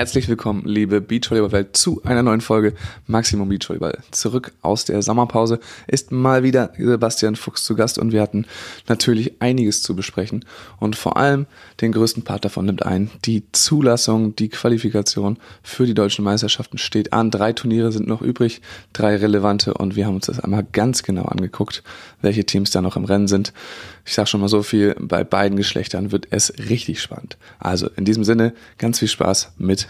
Herzlich willkommen, liebe Beachvolleyball-Welt, zu einer neuen Folge Maximum Beachvolleyball. Zurück aus der Sommerpause ist mal wieder Sebastian Fuchs zu Gast und wir hatten natürlich einiges zu besprechen. Und vor allem den größten Part davon nimmt ein, die Zulassung, die Qualifikation für die deutschen Meisterschaften steht an. Drei Turniere sind noch übrig, drei relevante und wir haben uns das einmal ganz genau angeguckt, welche Teams da noch im Rennen sind. Ich sage schon mal so viel, bei beiden Geschlechtern wird es richtig spannend. Also in diesem Sinne ganz viel Spaß mit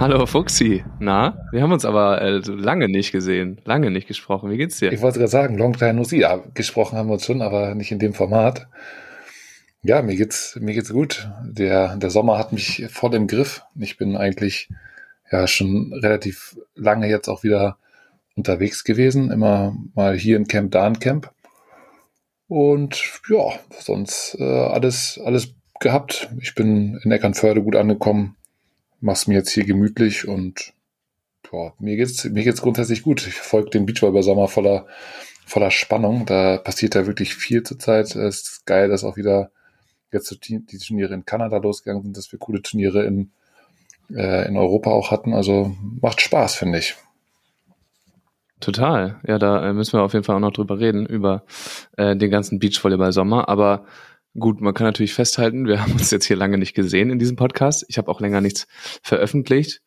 Hallo Fuxi, na, wir haben uns aber äh, lange nicht gesehen, lange nicht gesprochen. Wie geht's dir? Ich wollte gerade sagen, long time no see. Ja, gesprochen haben wir uns schon, aber nicht in dem Format. Ja, mir geht's, mir geht's gut. Der, der Sommer hat mich voll im Griff. Ich bin eigentlich ja schon relativ lange jetzt auch wieder unterwegs gewesen. Immer mal hier im Camp, da im Camp. Und ja, sonst äh, alles, alles gehabt. Ich bin in Eckernförde gut angekommen, mach's mir jetzt hier gemütlich und ja, mir geht's, mir geht's grundsätzlich gut. Ich verfolge den Beachvolleyball Sommer voller, voller Spannung. Da passiert ja wirklich viel zurzeit. Es ist geil, dass auch wieder jetzt die Turniere in Kanada losgegangen sind, dass wir coole Turniere in, äh, in Europa auch hatten. Also macht Spaß, finde ich. Total. Ja, da äh, müssen wir auf jeden Fall auch noch drüber reden, über äh, den ganzen Beachvolleyball-Sommer. Aber gut, man kann natürlich festhalten, wir haben uns jetzt hier lange nicht gesehen in diesem Podcast. Ich habe auch länger nichts veröffentlicht.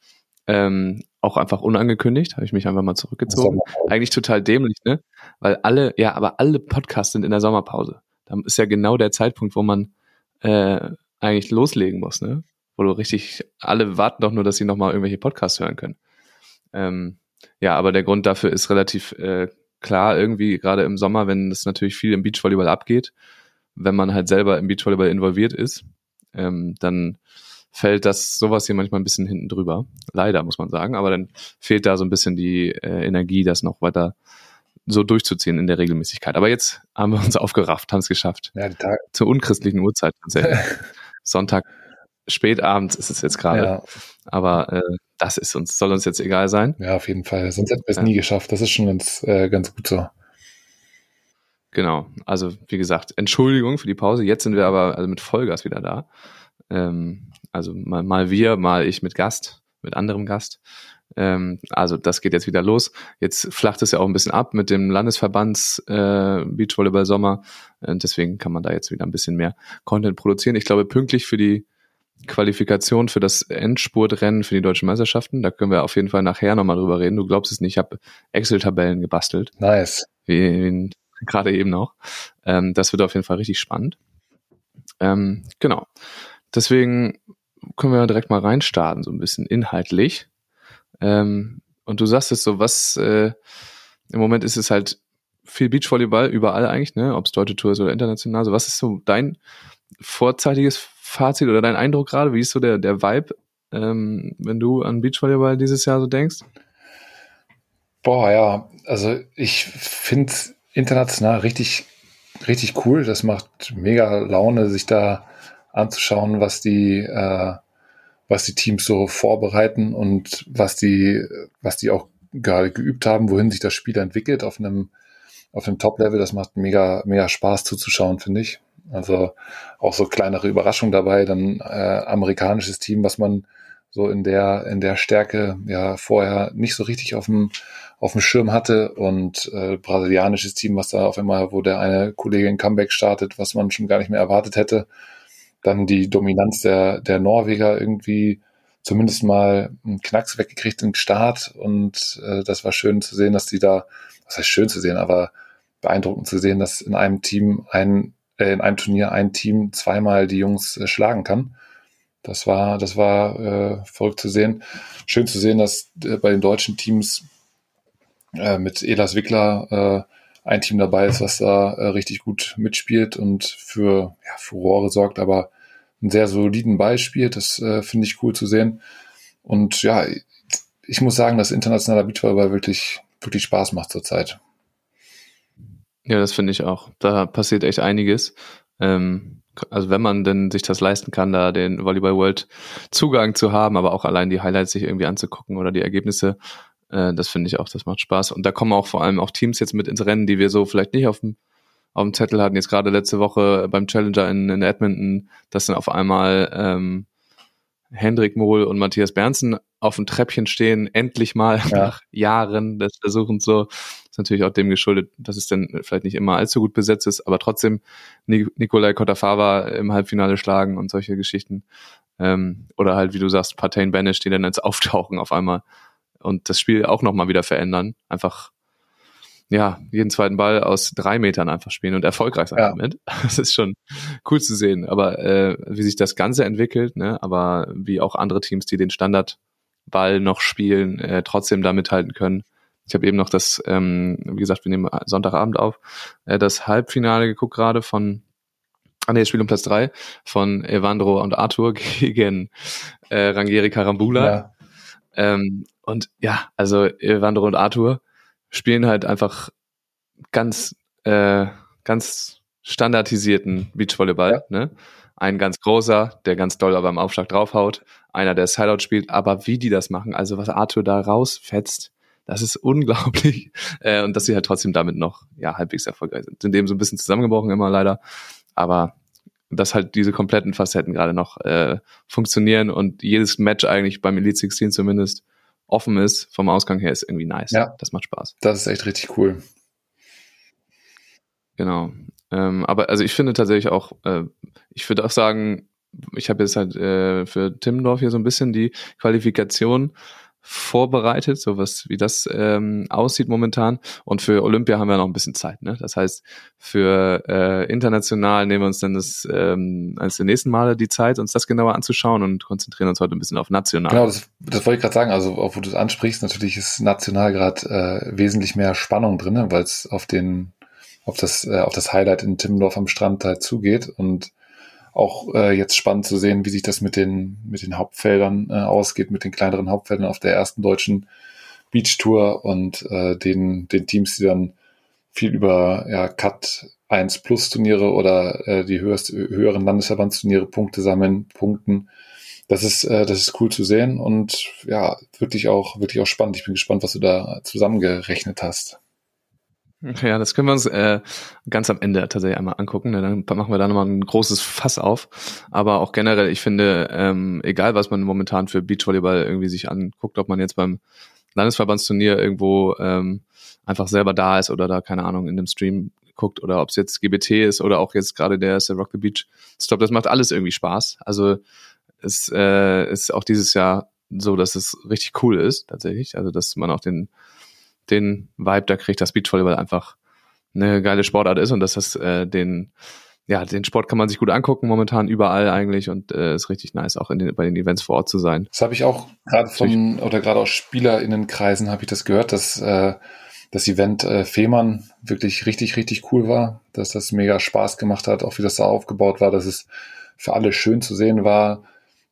Ähm, auch einfach unangekündigt, habe ich mich einfach mal zurückgezogen. Eigentlich total dämlich, ne? Weil alle, ja, aber alle Podcasts sind in der Sommerpause. Da ist ja genau der Zeitpunkt, wo man äh, eigentlich loslegen muss, ne? Wo du richtig, alle warten doch nur, dass sie nochmal irgendwelche Podcasts hören können. Ähm, ja, aber der Grund dafür ist relativ äh, klar irgendwie, gerade im Sommer, wenn es natürlich viel im Beachvolleyball abgeht, wenn man halt selber im Beachvolleyball involviert ist, ähm, dann fällt das sowas hier manchmal ein bisschen hinten drüber. Leider, muss man sagen. Aber dann fehlt da so ein bisschen die äh, Energie, das noch weiter so durchzuziehen in der Regelmäßigkeit. Aber jetzt haben wir uns aufgerafft, haben es geschafft. Ja, Zur unchristlichen Uhrzeit tatsächlich. Sonntag spätabends ist es jetzt gerade. Ja. Aber äh, das ist uns, soll uns jetzt egal sein. Ja, auf jeden Fall. Sonst hätten wir es ja. nie geschafft. Das ist schon ganz, äh, ganz gut so. Genau. Also, wie gesagt, Entschuldigung für die Pause. Jetzt sind wir aber also mit Vollgas wieder da. Ähm, also mal, mal wir, mal ich mit Gast, mit anderem Gast. Ähm, also das geht jetzt wieder los. Jetzt flacht es ja auch ein bisschen ab mit dem Landesverbands äh, Beachvolleyball Sommer. Äh, deswegen kann man da jetzt wieder ein bisschen mehr Content produzieren. Ich glaube, pünktlich für die Qualifikation für das Endspurtrennen für die deutschen Meisterschaften. Da können wir auf jeden Fall nachher nochmal drüber reden. Du glaubst es nicht, ich habe Excel-Tabellen gebastelt. Nice. Wie, wie gerade eben noch. Ähm, das wird auf jeden Fall richtig spannend. Ähm, genau. Deswegen können wir direkt mal reinstarten, so ein bisschen inhaltlich. Ähm, und du sagst es so, was äh, im Moment ist es halt viel Beachvolleyball überall eigentlich, ne? Ob es deutsche Tour ist oder international. Also was ist so dein vorzeitiges Fazit oder dein Eindruck gerade? Wie ist so der, der Vibe, ähm, wenn du an Beachvolleyball dieses Jahr so denkst? Boah, ja, also ich finde international richtig, richtig cool. Das macht mega Laune, sich da anzuschauen, was die, äh, was die Teams so vorbereiten und was die, was die auch gerade geübt haben, wohin sich das Spiel entwickelt auf einem, auf einem Top-Level. Das macht mega, mega Spaß zuzuschauen, finde ich. Also auch so kleinere Überraschungen dabei, dann äh, amerikanisches Team, was man so in der in der Stärke ja vorher nicht so richtig auf dem auf dem Schirm hatte und äh, brasilianisches Team, was da auf einmal, wo der eine Kollege in Comeback startet, was man schon gar nicht mehr erwartet hätte. Dann die Dominanz der der Norweger irgendwie zumindest mal einen Knacks weggekriegt im Start und äh, das war schön zu sehen, dass die da, was heißt schön zu sehen, aber beeindruckend zu sehen, dass in einem Team ein äh, in einem Turnier ein Team zweimal die Jungs äh, schlagen kann. Das war, das war äh, verrückt zu sehen. Schön zu sehen, dass äh, bei den deutschen Teams äh, mit Elas Wickler äh, ein Team dabei ist, was da äh, richtig gut mitspielt und für ja, Furore sorgt, aber einen sehr soliden Ball. Das äh, finde ich cool zu sehen. Und ja, ich muss sagen, dass internationaler Beachvolleyball wirklich, wirklich Spaß macht zurzeit. Ja, das finde ich auch. Da passiert echt einiges. Ähm, also wenn man denn sich das leisten kann, da den Volleyball World Zugang zu haben, aber auch allein die Highlights sich irgendwie anzugucken oder die Ergebnisse, äh, das finde ich auch, das macht Spaß. Und da kommen auch vor allem auch Teams jetzt mit ins Rennen, die wir so vielleicht nicht auf dem auf dem Zettel hatten. Jetzt gerade letzte Woche beim Challenger in, in Edmonton, dass dann auf einmal ähm, Hendrik Mohl und Matthias Bernsen auf dem Treppchen stehen, endlich mal ja. nach Jahren des Versuchens so. Ist natürlich auch dem geschuldet, dass es dann vielleicht nicht immer allzu gut besetzt ist, aber trotzdem Nikolai Kotafava im Halbfinale schlagen und solche Geschichten. Ähm, oder halt, wie du sagst, Partain Banish, die dann jetzt auftauchen auf einmal und das Spiel auch nochmal wieder verändern. Einfach ja, jeden zweiten Ball aus drei Metern einfach spielen und erfolgreich sein ja. damit. Das ist schon cool zu sehen. Aber äh, wie sich das Ganze entwickelt, ne, aber wie auch andere Teams, die den Standardball noch spielen, äh, trotzdem da mithalten können. Ich habe eben noch das, ähm, wie gesagt, wir nehmen Sonntagabend auf, äh, das Halbfinale geguckt gerade von Ah nee, Spiel um Platz drei von Evandro und Arthur gegen äh, Rangieri Karambula. Ja. Ähm, und ja, also Evandro und Arthur, spielen halt einfach ganz, äh, ganz standardisierten Beachvolleyball. Ja. Ne? Ein ganz großer, der ganz doll aber im Aufschlag draufhaut. Einer, der Sideout spielt. Aber wie die das machen, also was Arthur da rausfetzt, das ist unglaublich. Äh, und dass sie halt trotzdem damit noch ja halbwegs erfolgreich sind. Sind eben so ein bisschen zusammengebrochen immer leider. Aber dass halt diese kompletten Facetten gerade noch äh, funktionieren und jedes Match eigentlich beim Elite 16 zumindest offen ist, vom Ausgang her, ist irgendwie nice. Ja. Das macht Spaß. Das ist echt richtig cool. Genau. Ähm, aber also ich finde tatsächlich auch, äh, ich würde auch sagen, ich habe jetzt halt äh, für Timmendorf hier so ein bisschen die Qualifikation vorbereitet, so was wie das ähm, aussieht momentan. Und für Olympia haben wir noch ein bisschen Zeit. Ne? Das heißt, für äh, international nehmen wir uns dann das ähm, als der nächsten Male die Zeit, uns das genauer anzuschauen und konzentrieren uns heute ein bisschen auf national. Genau, das, das wollte ich gerade sagen. Also, auch wo du es ansprichst, natürlich ist national gerade äh, wesentlich mehr Spannung drin, ne? weil es auf den auf das äh, auf das Highlight in Timmendorf am Strand halt zugeht und auch äh, jetzt spannend zu sehen, wie sich das mit den, mit den Hauptfeldern äh, ausgeht, mit den kleineren Hauptfeldern auf der ersten deutschen Beach Tour und äh, den, den Teams, die dann viel über ja, Cut 1 Plus Turniere oder äh, die höchst, höheren Landesverbandsturniere Punkte sammeln, punkten. Das ist, äh, das ist cool zu sehen und ja, wirklich auch, wirklich auch spannend. Ich bin gespannt, was du da zusammengerechnet hast. Ja, das können wir uns äh, ganz am Ende tatsächlich einmal angucken. Ne? Dann machen wir da nochmal ein großes Fass auf. Aber auch generell, ich finde, ähm, egal was man momentan für Beachvolleyball irgendwie sich anguckt, ob man jetzt beim Landesverbandsturnier irgendwo ähm, einfach selber da ist oder da, keine Ahnung, in dem Stream guckt oder ob es jetzt GBT ist oder auch jetzt gerade der ist der Rock the Beach Stop, das macht alles irgendwie Spaß. Also es äh, ist auch dieses Jahr so, dass es richtig cool ist, tatsächlich. Also dass man auch den den Vibe da kriegt, dass Beachvolleyball einfach eine geile Sportart ist und dass das äh, den ja, den Sport kann man sich gut angucken momentan überall eigentlich und äh, ist richtig nice, auch in den, bei den Events vor Ort zu sein. Das habe ich auch gerade von oder gerade aus SpielerInnenkreisen habe ich das gehört, dass äh, das Event äh, Fehmarn wirklich richtig, richtig cool war, dass das mega Spaß gemacht hat, auch wie das da aufgebaut war, dass es für alle schön zu sehen war,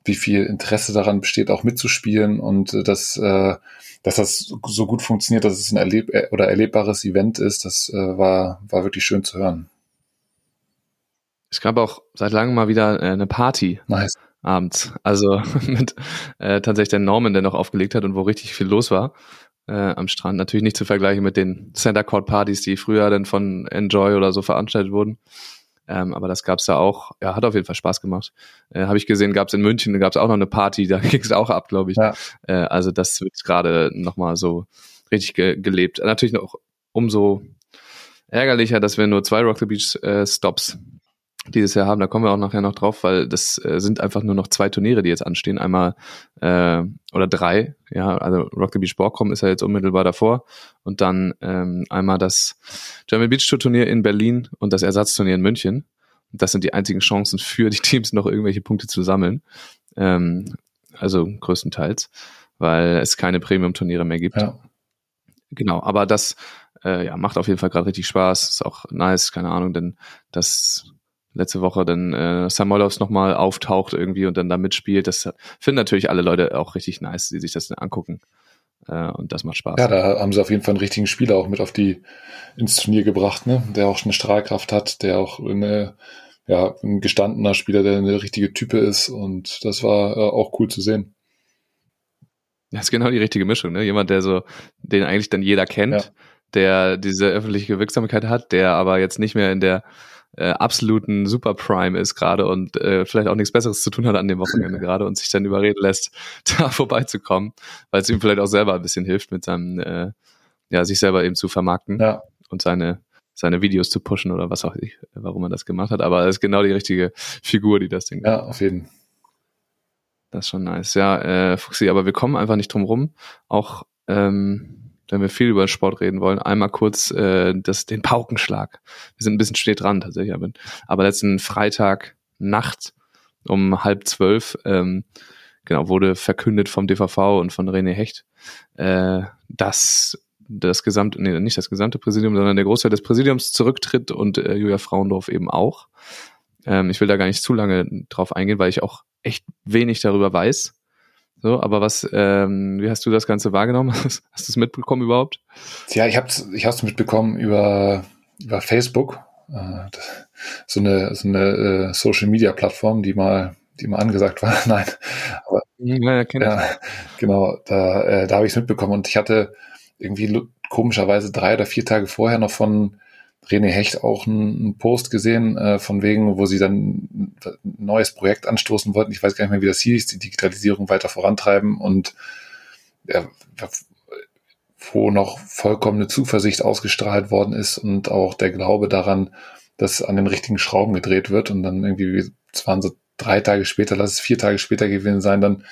wie viel Interesse daran besteht, auch mitzuspielen und äh, dass äh, dass das so gut funktioniert, dass es ein erleb äh, oder erlebbares Event ist, das äh, war, war wirklich schön zu hören. Es gab auch seit langem mal wieder äh, eine Party. Nice. Abends. Also mit äh, tatsächlich der Norman, der noch aufgelegt hat und wo richtig viel los war äh, am Strand. Natürlich nicht zu vergleichen mit den Center Court Partys, die früher dann von Enjoy oder so veranstaltet wurden. Ähm, aber das gab's da auch. Ja, hat auf jeden Fall Spaß gemacht. Äh, Habe ich gesehen, gab's in München, da gab's auch noch eine Party, da ging's auch ab, glaube ich. Ja. Äh, also das wird gerade nochmal so richtig ge gelebt. Natürlich noch umso ärgerlicher, dass wir nur zwei Rock the Beach äh, Stops dieses Jahr haben. Da kommen wir auch nachher noch drauf, weil das äh, sind einfach nur noch zwei Turniere, die jetzt anstehen. Einmal äh, oder drei, ja, also Rock the Beach Borkum ist ja jetzt unmittelbar davor und dann ähm, einmal das German Beach Tour Turnier in Berlin und das Ersatzturnier in München. Das sind die einzigen Chancen für die Teams, noch irgendwelche Punkte zu sammeln. Ähm, also größtenteils, weil es keine Premium-Turniere mehr gibt. Ja. Genau, aber das äh, ja, macht auf jeden Fall gerade richtig Spaß. Ist auch nice, keine Ahnung, denn das letzte Woche dann äh, Samolovs nochmal auftaucht irgendwie und dann da mitspielt. Das finden natürlich alle Leute auch richtig nice, die sich das dann angucken. Äh, und das macht Spaß. Ja, da haben sie auf jeden Fall einen richtigen Spieler auch mit auf die ins Turnier gebracht, ne? Der auch schon eine Strahlkraft hat, der auch eine, ja, ein gestandener Spieler, der eine richtige Type ist. Und das war äh, auch cool zu sehen. Das ist genau die richtige Mischung, ne? Jemand, der so, den eigentlich dann jeder kennt, ja. der diese öffentliche Wirksamkeit hat, der aber jetzt nicht mehr in der äh, absoluten Superprime ist gerade und äh, vielleicht auch nichts Besseres zu tun hat an dem Wochenende gerade und sich dann überreden lässt, da vorbeizukommen, weil es ihm vielleicht auch selber ein bisschen hilft, mit seinem, äh, ja, sich selber eben zu vermarkten ja. und seine seine Videos zu pushen oder was auch ich, warum er das gemacht hat. Aber es ist genau die richtige Figur, die das Ding. Ja, auf jeden Fall. Das ist schon nice. Ja, äh, Fuxi, aber wir kommen einfach nicht drum rum. Auch ähm, wenn wir viel über Sport reden wollen, einmal kurz äh, das, den Paukenschlag. Wir sind ein bisschen spät dran tatsächlich, aber, letzten Freitag Nacht um halb zwölf ähm, genau wurde verkündet vom DVV und von René Hecht, äh, dass das gesamte, nee, nicht das gesamte Präsidium, sondern der Großteil des Präsidiums zurücktritt und äh, Julia Frauendorf eben auch. Ähm, ich will da gar nicht zu lange drauf eingehen, weil ich auch echt wenig darüber weiß. So, aber was, ähm, wie hast du das Ganze wahrgenommen? Hast, du es mitbekommen überhaupt? Ja, ich habe es ich hab's mitbekommen über, über Facebook. Äh, so eine, so eine äh, Social Media Plattform, die mal, die mal angesagt war. Nein. Aber, ja, ja, ja genau, da, äh, da habe ich es mitbekommen und ich hatte irgendwie komischerweise drei oder vier Tage vorher noch von René Hecht auch einen, Post gesehen, äh, von wegen, wo sie dann ein neues Projekt anstoßen wollten. Ich weiß gar nicht mehr, wie das hieß, die Digitalisierung weiter vorantreiben und ja, wo noch vollkommene Zuversicht ausgestrahlt worden ist und auch der Glaube daran, dass an den richtigen Schrauben gedreht wird und dann irgendwie, es waren so drei Tage später, lass es vier Tage später gewesen sein, dann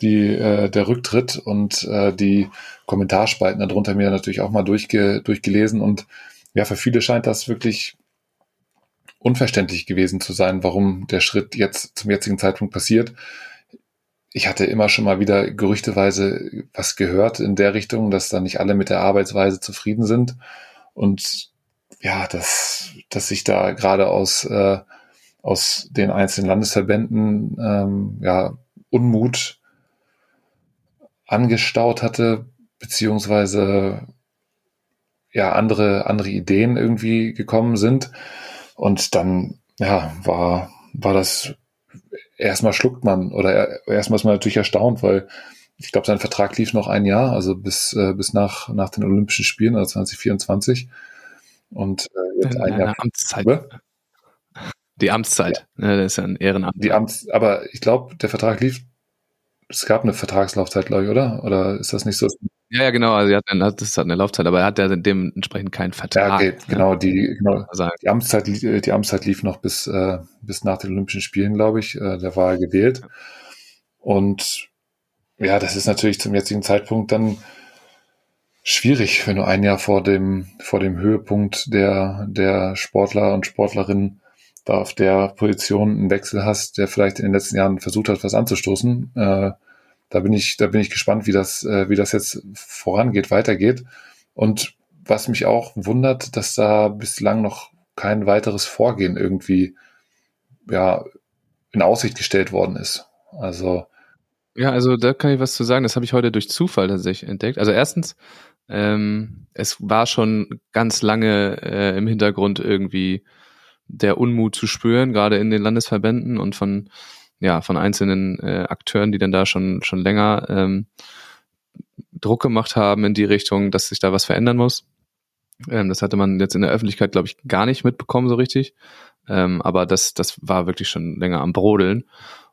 die, äh, der Rücktritt und äh, die Kommentarspalten darunter mir natürlich auch mal durchge, durchgelesen und ja, für viele scheint das wirklich unverständlich gewesen zu sein, warum der Schritt jetzt zum jetzigen Zeitpunkt passiert. Ich hatte immer schon mal wieder gerüchteweise was gehört in der Richtung, dass da nicht alle mit der Arbeitsweise zufrieden sind und ja, dass, dass sich da gerade aus, äh, aus den einzelnen Landesverbänden ähm, ja, Unmut angestaut hatte, beziehungsweise ja andere, andere Ideen irgendwie gekommen sind. Und dann, ja, war, war das erstmal schluckt man oder erstmal ist man natürlich erstaunt, weil ich glaube, sein Vertrag lief noch ein Jahr, also bis, äh, bis nach, nach den Olympischen Spielen, also 2024. Und äh, jetzt ein Jahr. Amtszeit. Die Amtszeit, ja. ne, das ist ja ein Ehrenamt. Die Amts, aber ich glaube, der Vertrag lief, es gab eine Vertragslaufzeit, glaube ich, oder? Oder ist das nicht so? Ja, ja, genau. Also, er hat eine, das hat eine Laufzeit, aber er hat ja dementsprechend keinen Vertrag. Ja, okay, genau. Die, genau, die Amtszeit, die Amtszeit lief noch bis, äh, bis nach den Olympischen Spielen, glaube ich. Äh, da war er gewählt. Und ja, das ist natürlich zum jetzigen Zeitpunkt dann schwierig, wenn du ein Jahr vor dem, vor dem Höhepunkt der, der Sportler und Sportlerinnen da auf der Position einen Wechsel hast, der vielleicht in den letzten Jahren versucht hat, was anzustoßen. Äh, da bin ich, da bin ich gespannt, wie das, äh, wie das jetzt vorangeht, weitergeht. Und was mich auch wundert, dass da bislang noch kein weiteres Vorgehen irgendwie ja in Aussicht gestellt worden ist. Also ja, also da kann ich was zu sagen. Das habe ich heute durch Zufall tatsächlich entdeckt. Also erstens, ähm, es war schon ganz lange äh, im Hintergrund irgendwie der Unmut zu spüren, gerade in den Landesverbänden und von ja, von einzelnen äh, Akteuren, die dann da schon, schon länger ähm, Druck gemacht haben in die Richtung, dass sich da was verändern muss. Ähm, das hatte man jetzt in der Öffentlichkeit, glaube ich, gar nicht mitbekommen so richtig. Ähm, aber das, das war wirklich schon länger am Brodeln.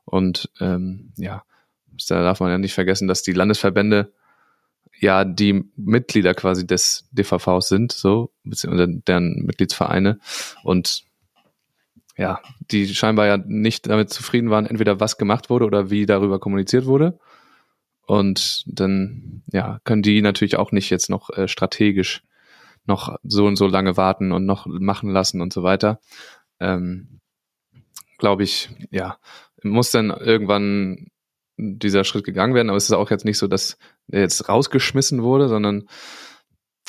Und ähm, ja, da darf man ja nicht vergessen, dass die Landesverbände ja die Mitglieder quasi des DVVs sind, so, beziehungsweise deren Mitgliedsvereine. Und ja, die scheinbar ja nicht damit zufrieden waren, entweder was gemacht wurde oder wie darüber kommuniziert wurde. Und dann, ja, können die natürlich auch nicht jetzt noch äh, strategisch noch so und so lange warten und noch machen lassen und so weiter. Ähm, Glaube ich, ja, muss dann irgendwann dieser Schritt gegangen werden, aber es ist auch jetzt nicht so, dass er jetzt rausgeschmissen wurde, sondern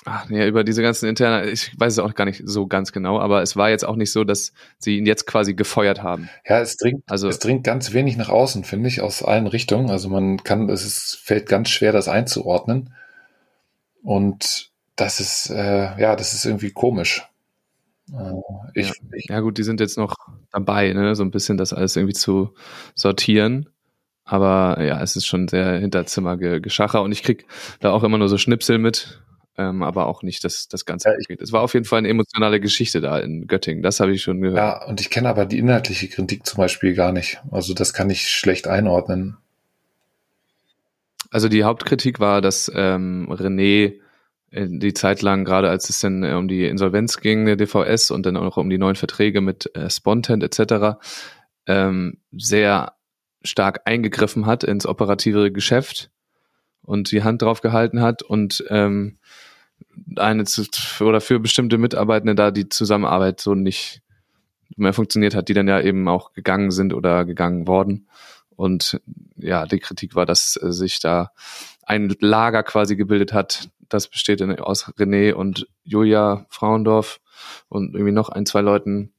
Ach, nee, über diese ganzen internen, ich weiß es auch gar nicht so ganz genau, aber es war jetzt auch nicht so, dass sie ihn jetzt quasi gefeuert haben. Ja, es dringt, Also- es dringt ganz wenig nach außen, finde ich, aus allen Richtungen. Also man kann, es ist, fällt ganz schwer, das einzuordnen. Und das ist, äh, ja, das ist irgendwie komisch. Äh, ich, Ja. ich, Ja gut, die sind jetzt noch dabei, ne, so ein bisschen das alles irgendwie zu sortieren. Aber ja, es ist schon sehr Hinterzimmer-Geschacher und ich krieg da auch immer nur so Schnipsel mit, ähm, aber auch nicht das, das ganze Ja, Paket. Es war auf jeden Fall eine emotionale Geschichte da in Göttingen, das habe ich schon gehört. ja, und ich kenne aber die inhaltliche Kritik zum Beispiel gar nicht. Also das kann ich schlecht einordnen. Also die Hauptkritik war, dass ähm, René äh, die Zeit lang, gerade als es dann äh, um die Insolvenz ging, der DVS und dann auch um die neuen Verträge mit äh, Spontent etc., ähm, sehr stark eingegriffen hat ins operative Geschäft und die Hand drauf gehalten hat und ähm, eine zu, oder für bestimmte Mitarbeitende da die Zusammenarbeit so nicht mehr funktioniert hat, die dann ja eben auch gegangen sind oder gegangen worden. Und ja, die Kritik war, dass äh, sich da ein Lager quasi gebildet hat. Das besteht in, aus René und Julia Frauendorf und irgendwie noch ein, zwei Leuten,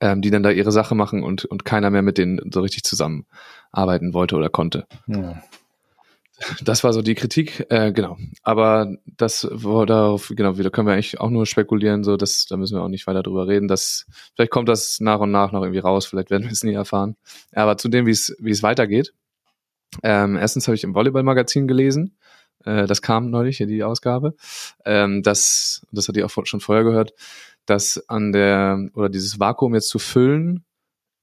ähm, die dann da ihre Sache machen und, und keiner mehr mit denen so richtig zusammenarbeiten wollte oder konnte. Ja. Das war so die Kritik, äh, genau. Aber das war darauf, genau, da können wir eigentlich auch nur spekulieren, so dass da müssen wir auch nicht weiter drüber reden. Dass vielleicht kommt das nach und nach noch irgendwie raus, vielleicht werden wir es nie erfahren. Aber zu dem, wie es wie es weitergeht. Ähm, erstens habe ich im Volleyball-Magazin gelesen, äh, das kam neulich, hier die Ausgabe, ähm, dass, das hatte ich auch schon vorher gehört, dass an der, oder dieses Vakuum jetzt zu füllen,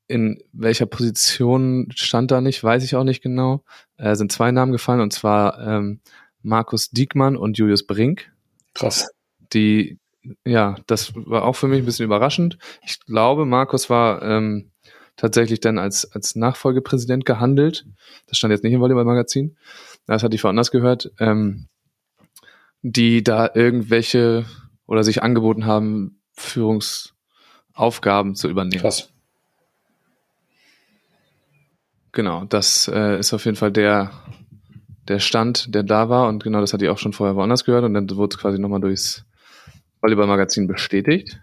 in welcher Position stand da nicht, weiß ich auch nicht genau. Äh, sind zwei Namen gefallen, und zwar ähm, Markus Diekmann und Julius Brink, Krass. die, ja, das war auch für mich ein bisschen überraschend. Ich glaube, Markus war ähm, tatsächlich dann als, als Nachfolgepräsident gehandelt. Das stand jetzt nicht im Volleyball-Magazin. Das hatte ich woanders gehört. Ähm, die da irgendwelche oder sich angeboten haben, Führungsaufgaben zu übernehmen. Krass. Genau, das äh, ist auf jeden Fall der, der Stand, der da war. Und genau das hatte ich auch schon vorher woanders gehört. Und dann wurde es quasi nochmal durchs Volleyball-Magazin bestätigt.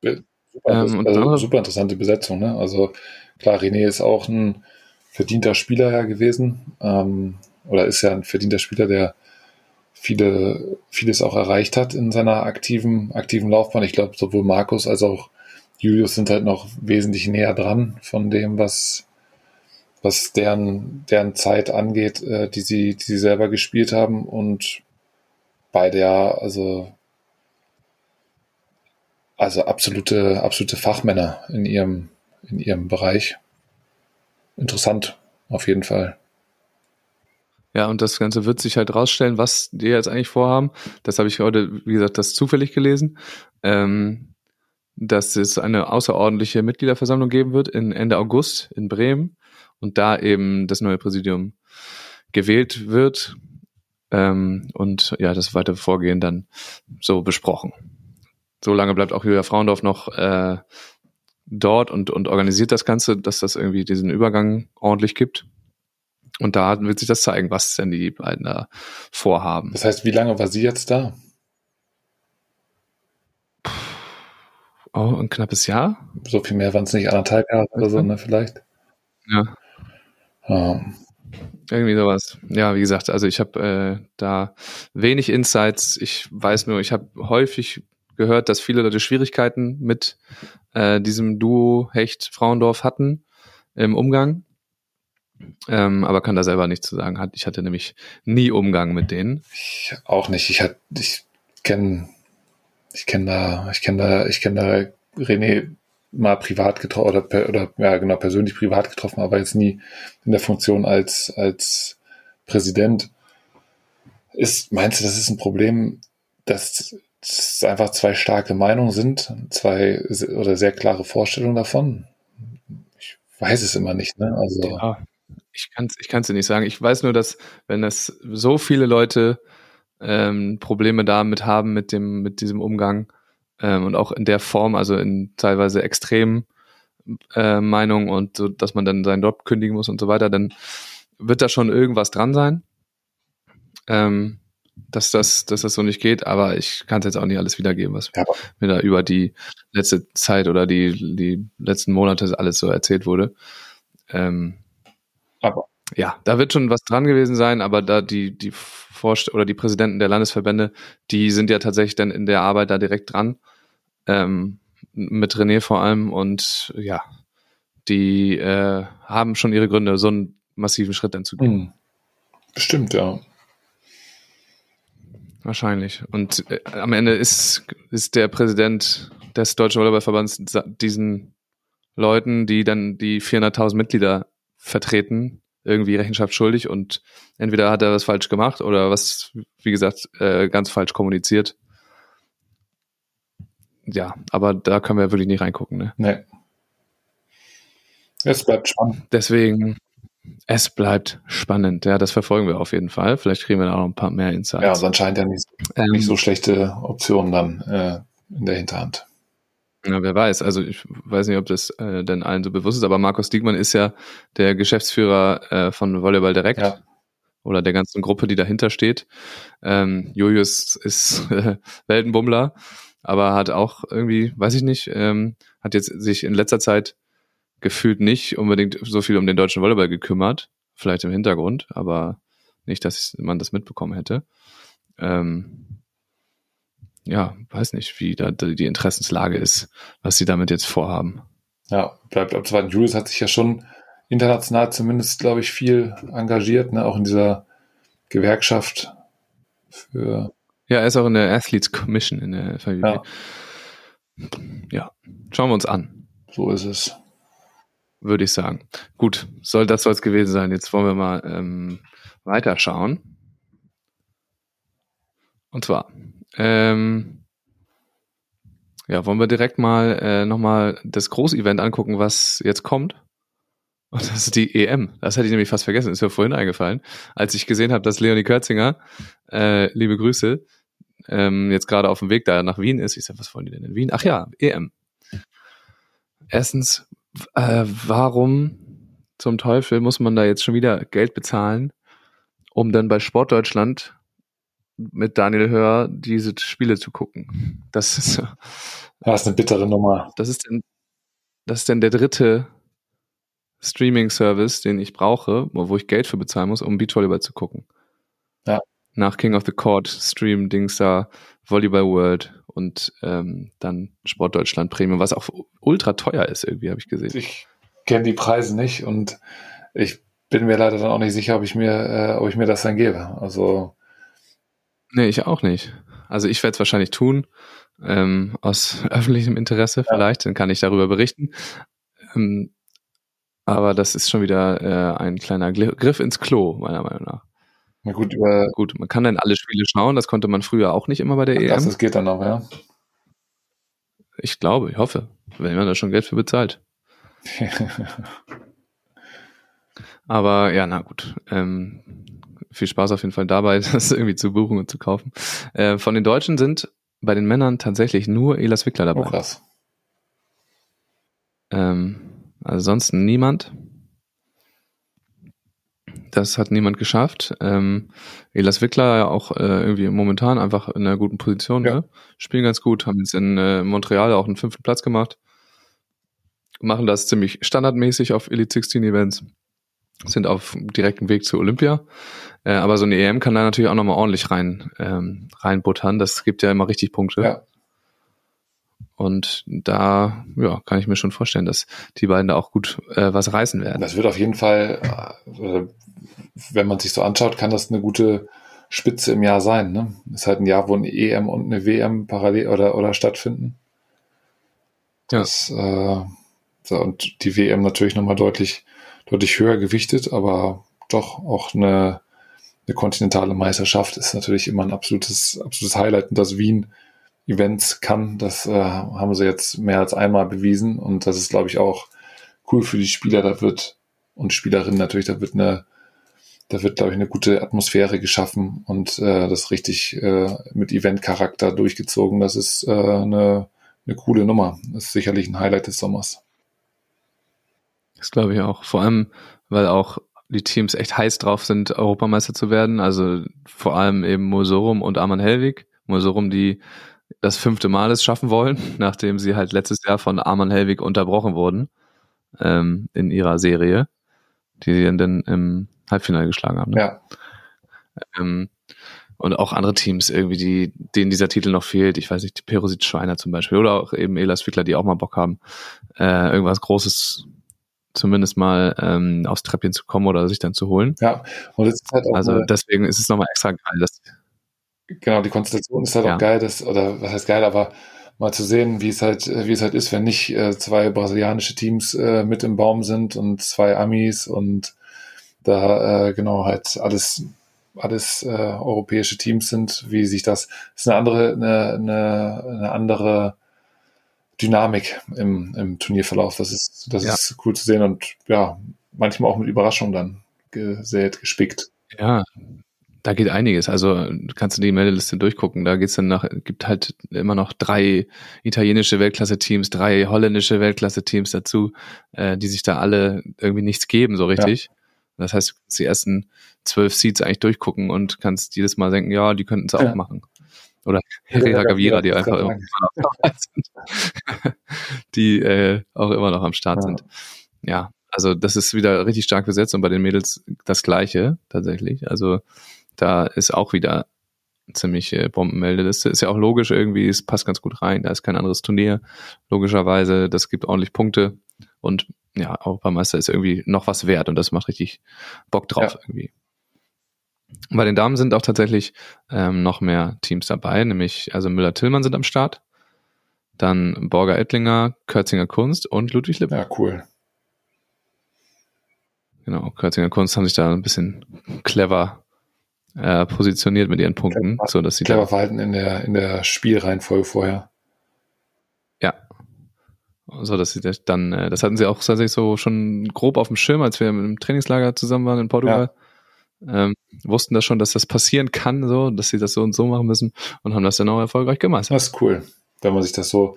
Super, Ähm, also, super interessante Besetzung. Ne? Also klar, René ist auch ein verdienter Spieler ja gewesen. Ähm, oder ist ja ein verdienter Spieler, der viele, vieles auch erreicht hat in seiner aktiven, aktiven Laufbahn. Ich glaube, sowohl Markus als auch Julius sind halt noch wesentlich näher dran von dem, was, was deren, deren Zeit angeht, äh, die sie, die sie selber gespielt haben. Und beide ja, also also absolute, absolute Fachmänner in ihrem, in ihrem Bereich. Interessant, auf jeden Fall. Ja, und das Ganze wird sich halt rausstellen, was die jetzt eigentlich vorhaben. Das habe ich heute, wie gesagt, das zufällig gelesen. Ähm, dass es eine außerordentliche Mitgliederversammlung geben wird in Ende August in Bremen und da eben das neue Präsidium gewählt wird ähm, und ja, das weitere Vorgehen dann so besprochen. So lange bleibt auch Julia Frauendorf noch äh, dort und, und organisiert das Ganze, dass das irgendwie diesen Übergang ordentlich gibt. Und da wird sich das zeigen, was denn die beiden da vorhaben. Das heißt, wie lange war sie jetzt da? Oh, ein knappes Jahr? So viel mehr waren es nicht, anderthalb Jahre oder so, Okay. ne, vielleicht. Ja. Ähm, Irgendwie sowas. Ja, wie gesagt, also ich habe äh, da wenig Insights. Ich weiß nur, ich habe häufig gehört, dass viele Leute Schwierigkeiten mit äh, diesem Duo Hecht Frauendorf hatten im Umgang. Ähm, aber kann da selber nichts zu sagen. Ich hatte nämlich nie Umgang mit denen. ich auch nicht. Ich hat, ich kenne, ich kenne da, ich kenne da, ich kenne da René mal privat getroffen oder, per, oder ja genau persönlich privat getroffen, aber jetzt nie in der Funktion als als Präsident. Ist meinst du, das ist ein Problem, dass es einfach zwei starke Meinungen sind, zwei oder sehr klare Vorstellungen davon? Ich weiß es immer nicht. Ne? Also Ja, ich kann es ich kann's dir nicht sagen. Ich weiß nur, dass wenn es so viele Leute ähm, Probleme damit haben mit dem mit diesem Umgang ähm, und auch in der Form, also in teilweise extremen äh, Meinungen und so, dass man dann seinen Job kündigen muss und so weiter, dann wird da schon irgendwas dran sein. Ähm, dass das, dass das so nicht geht, aber ich kann es jetzt auch nicht alles wiedergeben, was Ja. mir da über die letzte Zeit oder die, die letzten Monate alles so erzählt wurde. Ähm, Aber ja, da wird schon was dran gewesen sein, aber da die, die Vorst oder die Präsidenten der Landesverbände, die sind ja tatsächlich dann in der Arbeit da direkt dran. Ähm, mit René vor allem und ja, die äh, haben schon ihre Gründe, so einen massiven Schritt dann zu gehen. hm, bestimmt, ja. Wahrscheinlich. Und äh, am Ende ist, ist der Präsident des Deutschen Volleyballverbands diesen Leuten, die dann die 400.000 Mitglieder vertreten, irgendwie Rechenschaft schuldig und entweder hat er was falsch gemacht oder was, wie gesagt, äh, ganz falsch kommuniziert. Ja, aber da können wir wirklich nicht reingucken. Ne? Nee. Es bleibt spannend. Deswegen, es bleibt spannend. Ja, das verfolgen wir auf jeden Fall. Vielleicht kriegen wir da auch noch ein paar mehr Insights. Ja, und anscheinend ja nicht, Ähm, nicht so schlechte Optionen dann äh, in der Hinterhand. Ja, wer weiß. Also ich weiß nicht, ob das äh, denn allen so bewusst ist, aber Markus Diekmann ist ja der Geschäftsführer äh, von Volleyball Direkt Ja. oder der ganzen Gruppe, die dahinter steht. Ähm, Julius ist äh, Weltenbummler, aber hat auch irgendwie, weiß ich nicht, ähm, hat jetzt sich in letzter Zeit gefühlt nicht unbedingt so viel um den deutschen Volleyball gekümmert. Vielleicht im Hintergrund, aber nicht, dass man das mitbekommen hätte. Ähm, ja, weiß nicht, wie da die Interessenslage ist, was sie damit jetzt vorhaben. Ja, bleibt abzuwarten. Julius hat sich ja schon international zumindest, glaube ich, viel engagiert, ne? auch in dieser Gewerkschaft für Ja, er ist auch in der Athletes Commission in der FIVB. Ja. ja, schauen wir uns an, so ist es. würde ich sagen. Gut, soll das es gewesen sein. Jetzt wollen wir mal ähm, weiterschauen. Und zwar, ähm, ja, wollen wir direkt mal äh, nochmal das Großevent angucken, was jetzt kommt. Und das ist die EM. Das hätte ich nämlich fast vergessen, ist mir vorhin eingefallen. Als ich gesehen habe, dass Leonie Kürzinger, äh, liebe Grüße, ähm, jetzt gerade auf dem Weg da nach Wien ist. Ich sag, was wollen die denn in Wien? Ach ja, EM. Erstens, äh, warum zum Teufel muss man da jetzt schon wieder Geld bezahlen, um dann bei Sportdeutschland mit Daniel Hör diese Spiele zu gucken? Das ist, Ja, ist eine bittere Nummer. das ist denn, das ist denn der dritte Streaming-Service, den ich brauche, wo ich Geld für bezahlen muss, um Beachvolleyball zu gucken. Ja. Nach King of the Court, Stream, Dings da, Volleyball World und ähm, dann Sportdeutschland Premium, was auch ultra teuer ist irgendwie, habe ich gesehen. Ich kenne die Preise nicht und ich bin mir leider dann auch nicht sicher, ob ich mir, äh, ob ich mir das dann gebe. Also Nee, ich auch nicht. Also ich werde es wahrscheinlich tun, ähm, aus öffentlichem Interesse vielleicht, dann kann ich darüber berichten. Ähm, aber das ist schon wieder äh, ein kleiner Griff ins Klo, meiner Meinung nach. na gut, über Gut, man kann dann alle Spiele schauen, das konnte man früher auch nicht immer bei der das, EM. das geht dann noch, ja. Ich glaube, ich hoffe, wenn man da schon Geld für bezahlt. Aber ja, na gut. Ähm, viel Spaß auf jeden Fall dabei, das irgendwie zu buchen und zu kaufen. Äh, von den Deutschen sind bei den Männern tatsächlich nur Elas Wickler dabei. Oh, krass. Ähm, also sonst niemand. Das hat niemand geschafft. Ähm, Elas Wickler ja auch äh, irgendwie momentan einfach in einer guten Position. Ja. Ne? Spielen ganz gut, haben jetzt in äh, Montreal auch einen fünften Platz gemacht. Machen das ziemlich standardmäßig auf Elite 16 Events. Sind auf direktem Weg zu Olympia. Äh, aber so eine EM kann da natürlich auch nochmal ordentlich rein, ähm, reinbuttern. Das gibt ja immer richtig Punkte. Ja. Und da ja, kann ich mir schon vorstellen, dass die beiden da auch gut äh, was reißen werden. Das wird auf jeden Fall, äh, wenn man sich so anschaut, kann das eine gute Spitze im Jahr sein. Ne? Ist halt ein Jahr, wo eine EM und eine WM parallel oder, oder stattfinden. Ja. Das, äh, so, und die WM natürlich nochmal deutlich, deutlich höher gewichtet, aber doch auch eine, eine kontinentale Meisterschaft ist natürlich immer ein absolutes, absolutes Highlight. Und das Wien Events kann, das äh, haben sie jetzt mehr als einmal bewiesen. Und das ist, glaube ich, auch cool für die Spieler. Da wird und Spielerinnen natürlich, da wird eine, da wird, glaube ich, eine gute Atmosphäre geschaffen und äh, das richtig äh, mit Event-Charakter durchgezogen. Das ist äh, eine, eine coole Nummer. Das ist sicherlich ein Highlight des Sommers. Das glaube ich auch. Vor allem, weil auch die Teams echt heiß drauf sind, Europameister zu werden. Also vor allem eben Mosorum und Arman Helwig. Mosorum, die das fünfte Mal es schaffen wollen, nachdem sie halt letztes Jahr von Arman Helwig unterbrochen wurden ähm, in ihrer Serie, die sie dann im Halbfinale geschlagen haben. Ne? Ja. Ähm, und auch andere Teams irgendwie, die, denen dieser Titel noch fehlt. Ich weiß nicht, die Perosit Schweiner zum Beispiel oder auch eben Elas Fickler, die auch mal Bock haben, äh, irgendwas Großes zumindest mal ähm, aufs Treppchen zu kommen oder sich dann zu holen. Ja, und es ist halt auch Also eine- deswegen ist es nochmal extra geil, dass genau, die Konstellation ist halt Ja. auch geil, dass, oder was heißt geil, aber mal zu sehen, wie es halt, wie es halt ist, wenn nicht äh, zwei brasilianische Teams äh, mit im Baum sind und zwei Amis und da äh, genau halt alles alles äh, europäische Teams sind, wie sich das ist eine andere eine, eine, eine andere Dynamik im, im Turnierverlauf. Das ist das Ja. ist cool zu sehen und ja manchmal auch mit Überraschung dann gesät, gespickt. Ja, da geht einiges. Also kannst du die Meldeliste durchgucken. Da geht's dann nach, gibt halt immer noch drei italienische Weltklasse-Teams, drei holländische Weltklasse-Teams dazu, äh, die sich da alle irgendwie nichts geben, so richtig. Das heißt, du kannst die ersten zwölf Seeds eigentlich durchgucken und kannst jedes Mal denken, ja, die könnten es auch Ja. machen. Oder Herrera Gavira, die einfach immer noch am Start sind. die äh, auch immer noch am Start Ja. sind. Ja, also das ist wieder richtig stark besetzt und bei den Mädels das Gleiche tatsächlich. Also da ist auch wieder ziemlich äh, Bombenmeldeliste. Ist ja auch logisch irgendwie, es passt ganz gut rein. Da ist kein anderes Turnier, logischerweise. Das gibt ordentlich Punkte und ja, Europameister ist irgendwie noch was wert und das macht richtig Bock drauf Ja. irgendwie. Bei den Damen sind auch tatsächlich ähm, noch mehr Teams dabei, nämlich also Müller-Tillmann sind am Start, dann Borger Ettlinger, Kürzinger Kunst und Ludwig Lipp. Ja, cool. Genau, Kürzinger Kunst haben sich da ein bisschen clever äh, positioniert mit ihren Punkten, Clever- so dass sie Clever da, Verhalten in der, in der Spielreihenfolge vorher. ja, so dass sie das dann, äh, das hatten sie auch tatsächlich so schon grob auf dem Schirm, als wir im Trainingslager zusammen waren in Portugal. Ähm, wussten das schon, dass das passieren kann, so, dass sie das so und so machen müssen und haben das dann auch erfolgreich gemeistert. Das ist cool, wenn man sich das so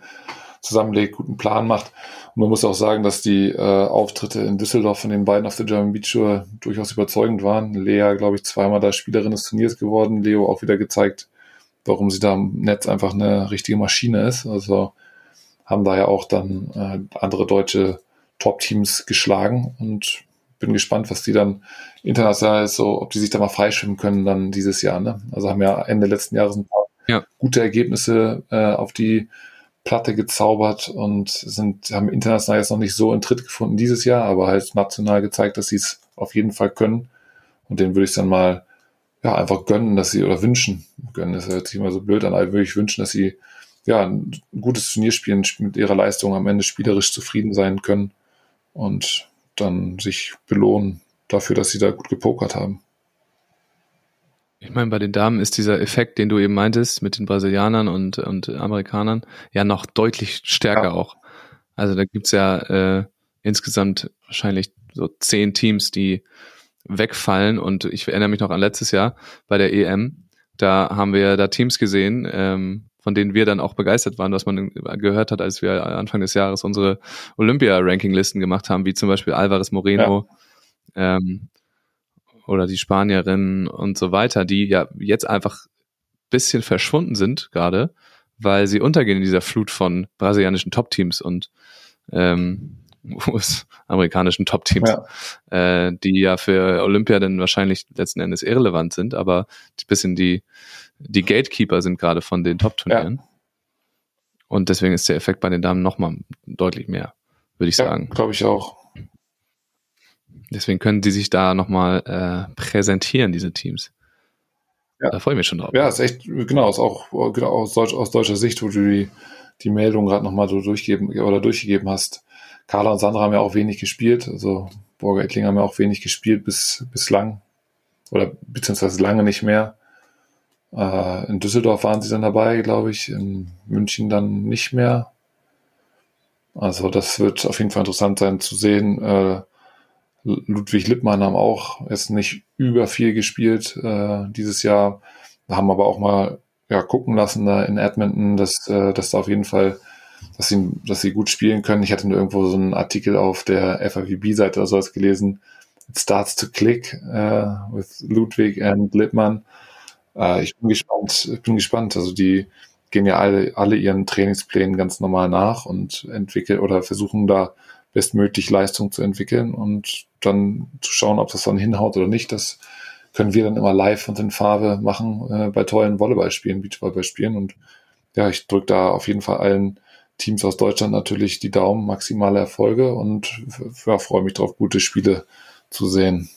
zusammenlegt, guten Plan macht. Und man muss auch sagen, dass die äh, Auftritte in Düsseldorf von den beiden auf der German Beach Tour durchaus überzeugend waren. Lea, glaube ich, zweimal da Spielerin des Turniers geworden. Leo auch wieder gezeigt, warum sie da im Netz einfach eine richtige Maschine ist. Also haben da ja auch dann äh, andere deutsche Top-Teams geschlagen und bin gespannt, was die dann international so, ob die sich da mal freischwimmen können dann dieses Jahr. Ne? Also haben ja Ende letzten Jahres ein paar Ja. gute Ergebnisse äh, auf die Platte gezaubert und sind, haben international jetzt noch nicht so in Tritt gefunden dieses Jahr, aber halt national gezeigt, dass sie es auf jeden Fall können. Und denen würde ich dann mal ja, einfach gönnen, dass sie, oder wünschen, gönnen ist hört sich immer so blöd an, aber würde ich wünschen, dass sie ja, ein gutes Turnier spielen, mit ihrer Leistung am Ende spielerisch zufrieden sein können und dann sich belohnen dafür, dass sie da gut gepokert haben. Ich meine, bei den Damen ist dieser Effekt, den du eben meintest, mit den Brasilianern und, und Amerikanern, ja noch deutlich stärker Ja. auch. Also da gibt's ja äh, insgesamt wahrscheinlich so zehn Teams, die wegfallen. Und ich erinnere mich noch an letztes Jahr bei der EM. Da haben wir da Teams gesehen, ähm, von denen wir dann auch begeistert waren, was man gehört hat, als wir Anfang des Jahres unsere Olympia-Ranking-Listen gemacht haben, wie zum Beispiel Alvarez Moreno ähm, oder die Spanierinnen und so weiter, die ja jetzt einfach bisschen verschwunden sind gerade, weil sie untergehen in dieser Flut von brasilianischen Top-Teams und ähm, US-amerikanischen Top-Teams, Ja. äh, die ja für Olympia dann wahrscheinlich letzten Endes irrelevant sind, aber ein bisschen die, die Gatekeeper sind gerade von den Top-Turnieren. Und deswegen ist der Effekt bei den Damen nochmal deutlich mehr, würde ich Ja, sagen. glaube ich auch. Deswegen können die sich da nochmal äh, präsentieren, diese Teams. Ja. Da freue ich mich schon drauf. Ja, ist echt, genau, ist auch genau, aus, Deutsch, aus deutscher Sicht, wo du die, die Meldung gerade nochmal so durchgeben oder durchgegeben hast. Carla und Sandra haben ja auch wenig gespielt, also Borger Ettling haben ja auch wenig gespielt bis bislang oder beziehungsweise lange nicht mehr. Äh, in Düsseldorf waren sie dann dabei, glaube ich, in München dann nicht mehr. Also das wird auf jeden Fall interessant sein zu sehen. Äh, Ludwig Lippmann haben auch jetzt nicht über viel gespielt äh, dieses Jahr, haben aber auch mal ja, gucken lassen da in Edmonton, dass, äh, dass da auf jeden Fall, dass sie, dass sie gut spielen können. Ich hatte irgendwo so einen Artikel auf der FIVB-Seite oder sowas gelesen, it starts to click uh, with Ludwig and Lippmann. Uh, ich bin gespannt, ich bin gespannt. Also die gehen ja alle, alle ihren Trainingsplänen ganz normal nach und entwickeln oder versuchen da bestmöglich Leistung zu entwickeln und dann zu schauen, ob das dann hinhaut oder nicht. Das können wir dann immer live und in Farbe machen äh, bei tollen Volleyballspielen, Beachvolleyballspielen. Und ja, ich drücke da auf jeden Fall allen Teams aus Deutschland natürlich die Daumen, maximale Erfolge und ja, freue mich drauf, gute Spiele zu sehen.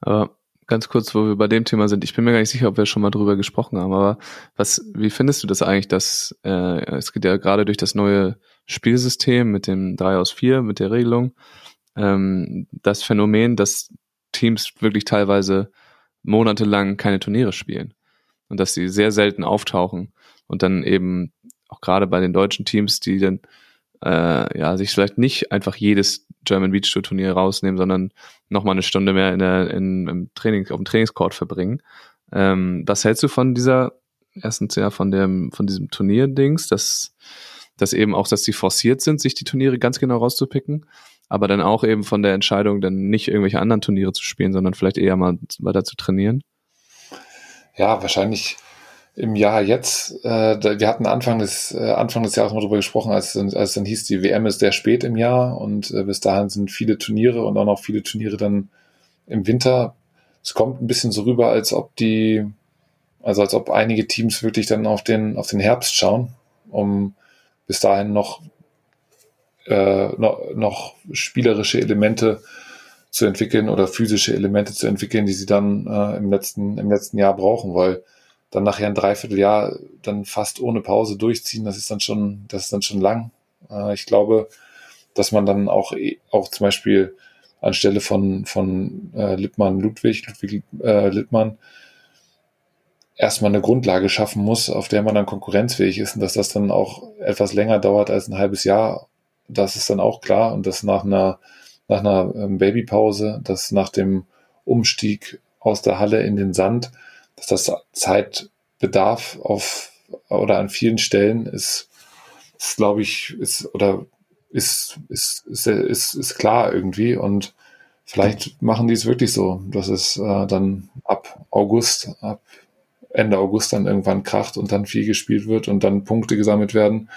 Aber ganz kurz, wo wir bei dem Thema sind, ich bin mir gar nicht sicher, ob wir schon mal drüber gesprochen haben, aber was, wie findest du das eigentlich, dass äh, es geht ja gerade durch das neue Spielsystem mit dem 3 aus 4, mit der Regelung, ähm, das Phänomen, dass Teams wirklich teilweise monatelang keine Turniere spielen und dass sie sehr selten auftauchen und dann eben auch gerade bei den deutschen Teams, die dann äh, ja sich vielleicht nicht einfach jedes German Beach Tour Turnier rausnehmen, sondern noch mal eine Stunde mehr in der in, im Training auf dem Trainingscourt verbringen. Ähm, was hältst du von dieser erstens ja von dem von diesem Turnierdings, dass dass eben auch, dass sie forciert sind, sich die Turniere ganz genau rauszupicken, aber dann auch eben von der Entscheidung, dann nicht irgendwelche anderen Turniere zu spielen, sondern vielleicht eher mal weiter zu trainieren? Ja, wahrscheinlich im Jahr jetzt, äh, wir hatten Anfang des, äh, Anfang des Jahres mal darüber gesprochen, als, als dann hieß, die WM ist sehr spät im Jahr und äh, bis dahin sind viele Turniere und auch noch viele Turniere dann im Winter. Es kommt ein bisschen so rüber, als ob die, also als ob einige Teams wirklich dann auf den, auf den Herbst schauen, um bis dahin noch, äh, noch, noch spielerische Elemente zu entwickeln oder physische Elemente zu entwickeln, die sie dann äh, im letzten, im letzten Jahr brauchen, weil dann nachher ein Dreivierteljahr dann fast ohne Pause durchziehen, das ist dann schon, das ist dann schon lang. Äh, ich glaube, dass man dann auch, auch zum Beispiel anstelle von, von äh, Lippmann Ludwig, Ludwig äh, Lippmann, erstmal eine Grundlage schaffen muss, auf der man dann konkurrenzfähig ist und dass das dann auch etwas länger dauert als ein halbes Jahr, das ist dann auch klar und das nach einer, nach einer ähm, Babypause, dass nach dem Umstieg aus der Halle in den Sand, dass das Zeitbedarf auf oder an vielen Stellen ist, ist glaube ich, ist oder ist, ist, ist, ist, ist klar irgendwie und vielleicht machen die es wirklich so, dass es äh, dann ab August, ab Ende August dann irgendwann kracht und dann viel gespielt wird und dann Punkte gesammelt werden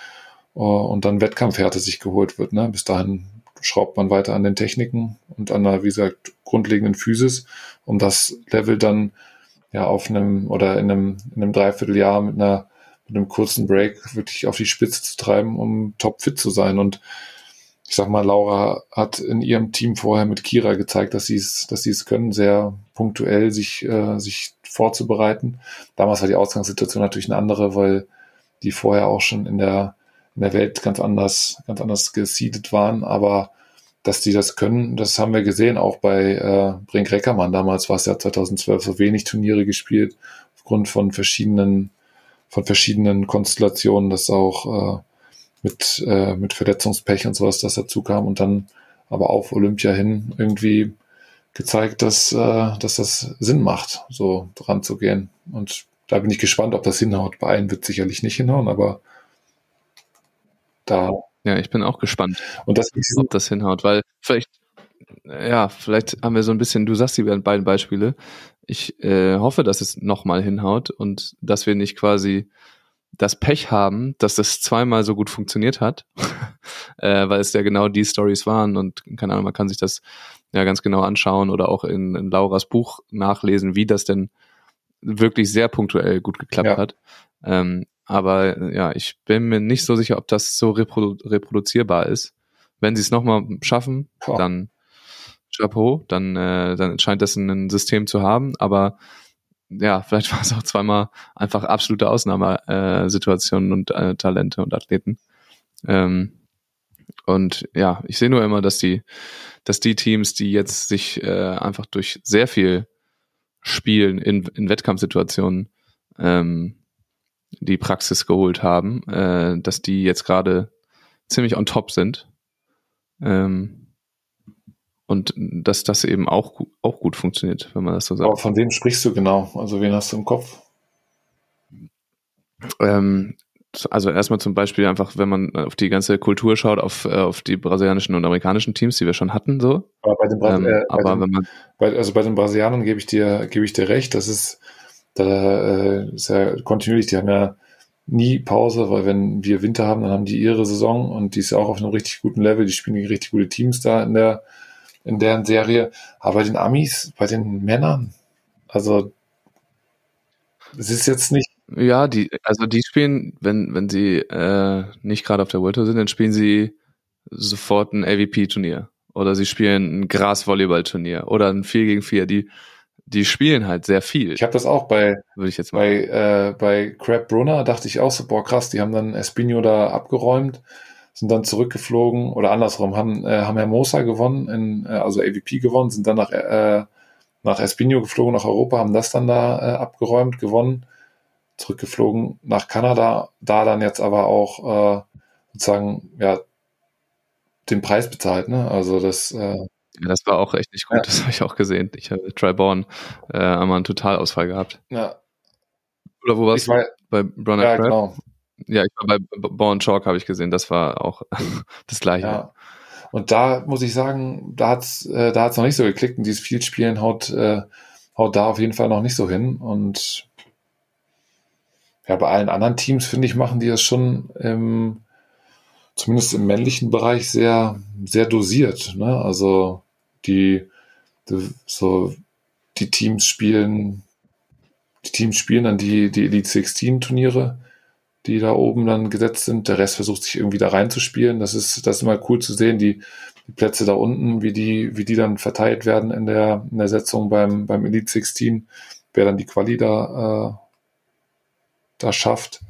uh, und dann Wettkampfhärte sich geholt wird. Ne? Bis dahin schraubt man weiter an den Techniken und an der, wie gesagt, grundlegenden Physis, um das Level dann ja auf einem oder in einem, in einem Dreivierteljahr mit einer mit einem kurzen Break wirklich auf die Spitze zu treiben, um topfit zu sein. Und ich sag mal, Laura hat in ihrem Team vorher mit Kira gezeigt, dass sie es, dass sie es können, sehr punktuell sich, äh, sich vorzubereiten. Damals war die Ausgangssituation natürlich eine andere, weil die vorher auch schon in der, in der Welt ganz anders, ganz anders gesiedet waren. Aber dass die das können, das haben wir gesehen, auch bei äh, Brink Reckermann. Damals war es ja 2012 so wenig Turniere gespielt, aufgrund von verschiedenen, von verschiedenen Konstellationen, dass auch äh, mit, äh, mit Verletzungspech und sowas, das dazu kam und dann aber auf Olympia hin irgendwie gezeigt, dass, äh, dass das Sinn macht, so dran zu gehen. Und da bin ich gespannt, ob das hinhaut. Bei allen wird sicherlich nicht hinhauen, aber da ja, ich bin auch gespannt, und das, ob das hinhaut, weil vielleicht, ja, vielleicht haben wir so ein bisschen, du sagst die beiden Beispiele. Ich äh, hoffe, dass es nochmal hinhaut und dass wir nicht quasi das Pech haben, dass das zweimal so gut funktioniert hat, äh, weil es ja genau die Stories waren und keine Ahnung, man kann sich das ja ganz genau anschauen oder auch in, in Lauras Buch nachlesen, wie das denn wirklich sehr punktuell gut geklappt ja. hat. Ähm, aber ja, ich bin mir nicht so sicher, ob das so reprodu reproduzierbar ist. Wenn sie es nochmal schaffen, Boah. dann Chapeau, dann, äh, dann scheint das ein System zu haben. Aber ja, vielleicht war es auch zweimal einfach absolute Ausnahmesituationen und äh, Talente und Athleten. Ähm, und ja, ich sehe nur immer, dass die, dass die Teams, die jetzt sich äh, einfach durch sehr viel Spielen in, in Wettkampfsituationen ähm, die Praxis geholt haben, äh, dass die jetzt gerade ziemlich on top sind. Ähm, und dass das eben auch, auch gut funktioniert, wenn man das so sagt. Aber von wem sprichst du genau? Also wen hast du im Kopf? Ähm, also erstmal zum Beispiel einfach, wenn man auf die ganze Kultur schaut, auf, äh, auf die brasilianischen und amerikanischen Teams, die wir schon hatten, so. Aber bei den, Bra Ähm, äh, bei den, bei, also bei den Brasilianern gebe ich dir, gebe ich dir recht, das ist, da äh, ist ja kontinuierlich, die haben ja nie Pause, weil wenn wir Winter haben, dann haben die ihre Saison und die ist ja auch auf einem richtig guten Level, die spielen gegen richtig gute Teams da in der, in deren Serie. Aber bei den Amis, bei den Männern, also es ist jetzt nicht, ja, die, also die spielen, wenn, wenn sie äh, nicht gerade auf der World Tour sind, dann spielen sie sofort ein AVP-Turnier. Oder sie spielen ein Gras-Volleyball-Turnier oder ein 4 gegen 4. Die, die spielen halt sehr viel, ich habe das auch bei, würde ich jetzt mal. bei, äh, bei Crab Brunner dachte ich auch so, boah krass, die haben dann Espino da abgeräumt, sind dann zurückgeflogen oder andersrum, haben, äh, haben Hermosa gewonnen, in, äh, also AVP gewonnen, sind dann nach, äh, nach Espino geflogen, nach Europa, haben das dann da äh, abgeräumt, gewonnen, zurückgeflogen nach Kanada, da dann jetzt aber auch äh, sozusagen, ja, den Preis bezahlt, ne? Also das, äh, Ja, das war auch echt nicht gut, Ja. das habe ich auch gesehen. Ich habe Triborn äh, einmal einen Totalausfall gehabt. ja, Oder wo warst ich war, du? Bei Bronner ja, Crab? genau. Ja, ich war bei Born Chalk, habe ich gesehen. Das war auch das gleiche. Ja. Und da muss ich sagen, da hat's, äh, da hat's noch nicht so geklickt und dieses Vielspielen haut, äh, haut da auf jeden Fall noch nicht so hin. Und ja, bei allen anderen Teams, finde ich, machen die das schon im, zumindest im männlichen Bereich sehr, sehr dosiert. Ne? Also die, die, so, die Teams spielen, die Teams spielen dann die, die Elite 16 Turniere, die da oben dann gesetzt sind. Der Rest versucht sich irgendwie da reinzuspielen. Das ist, das ist immer cool zu sehen, die, die Plätze da unten, wie die, wie die dann verteilt werden in der, in der Setzung beim, beim Elite 16, wer dann die Quali da, äh, da schafft.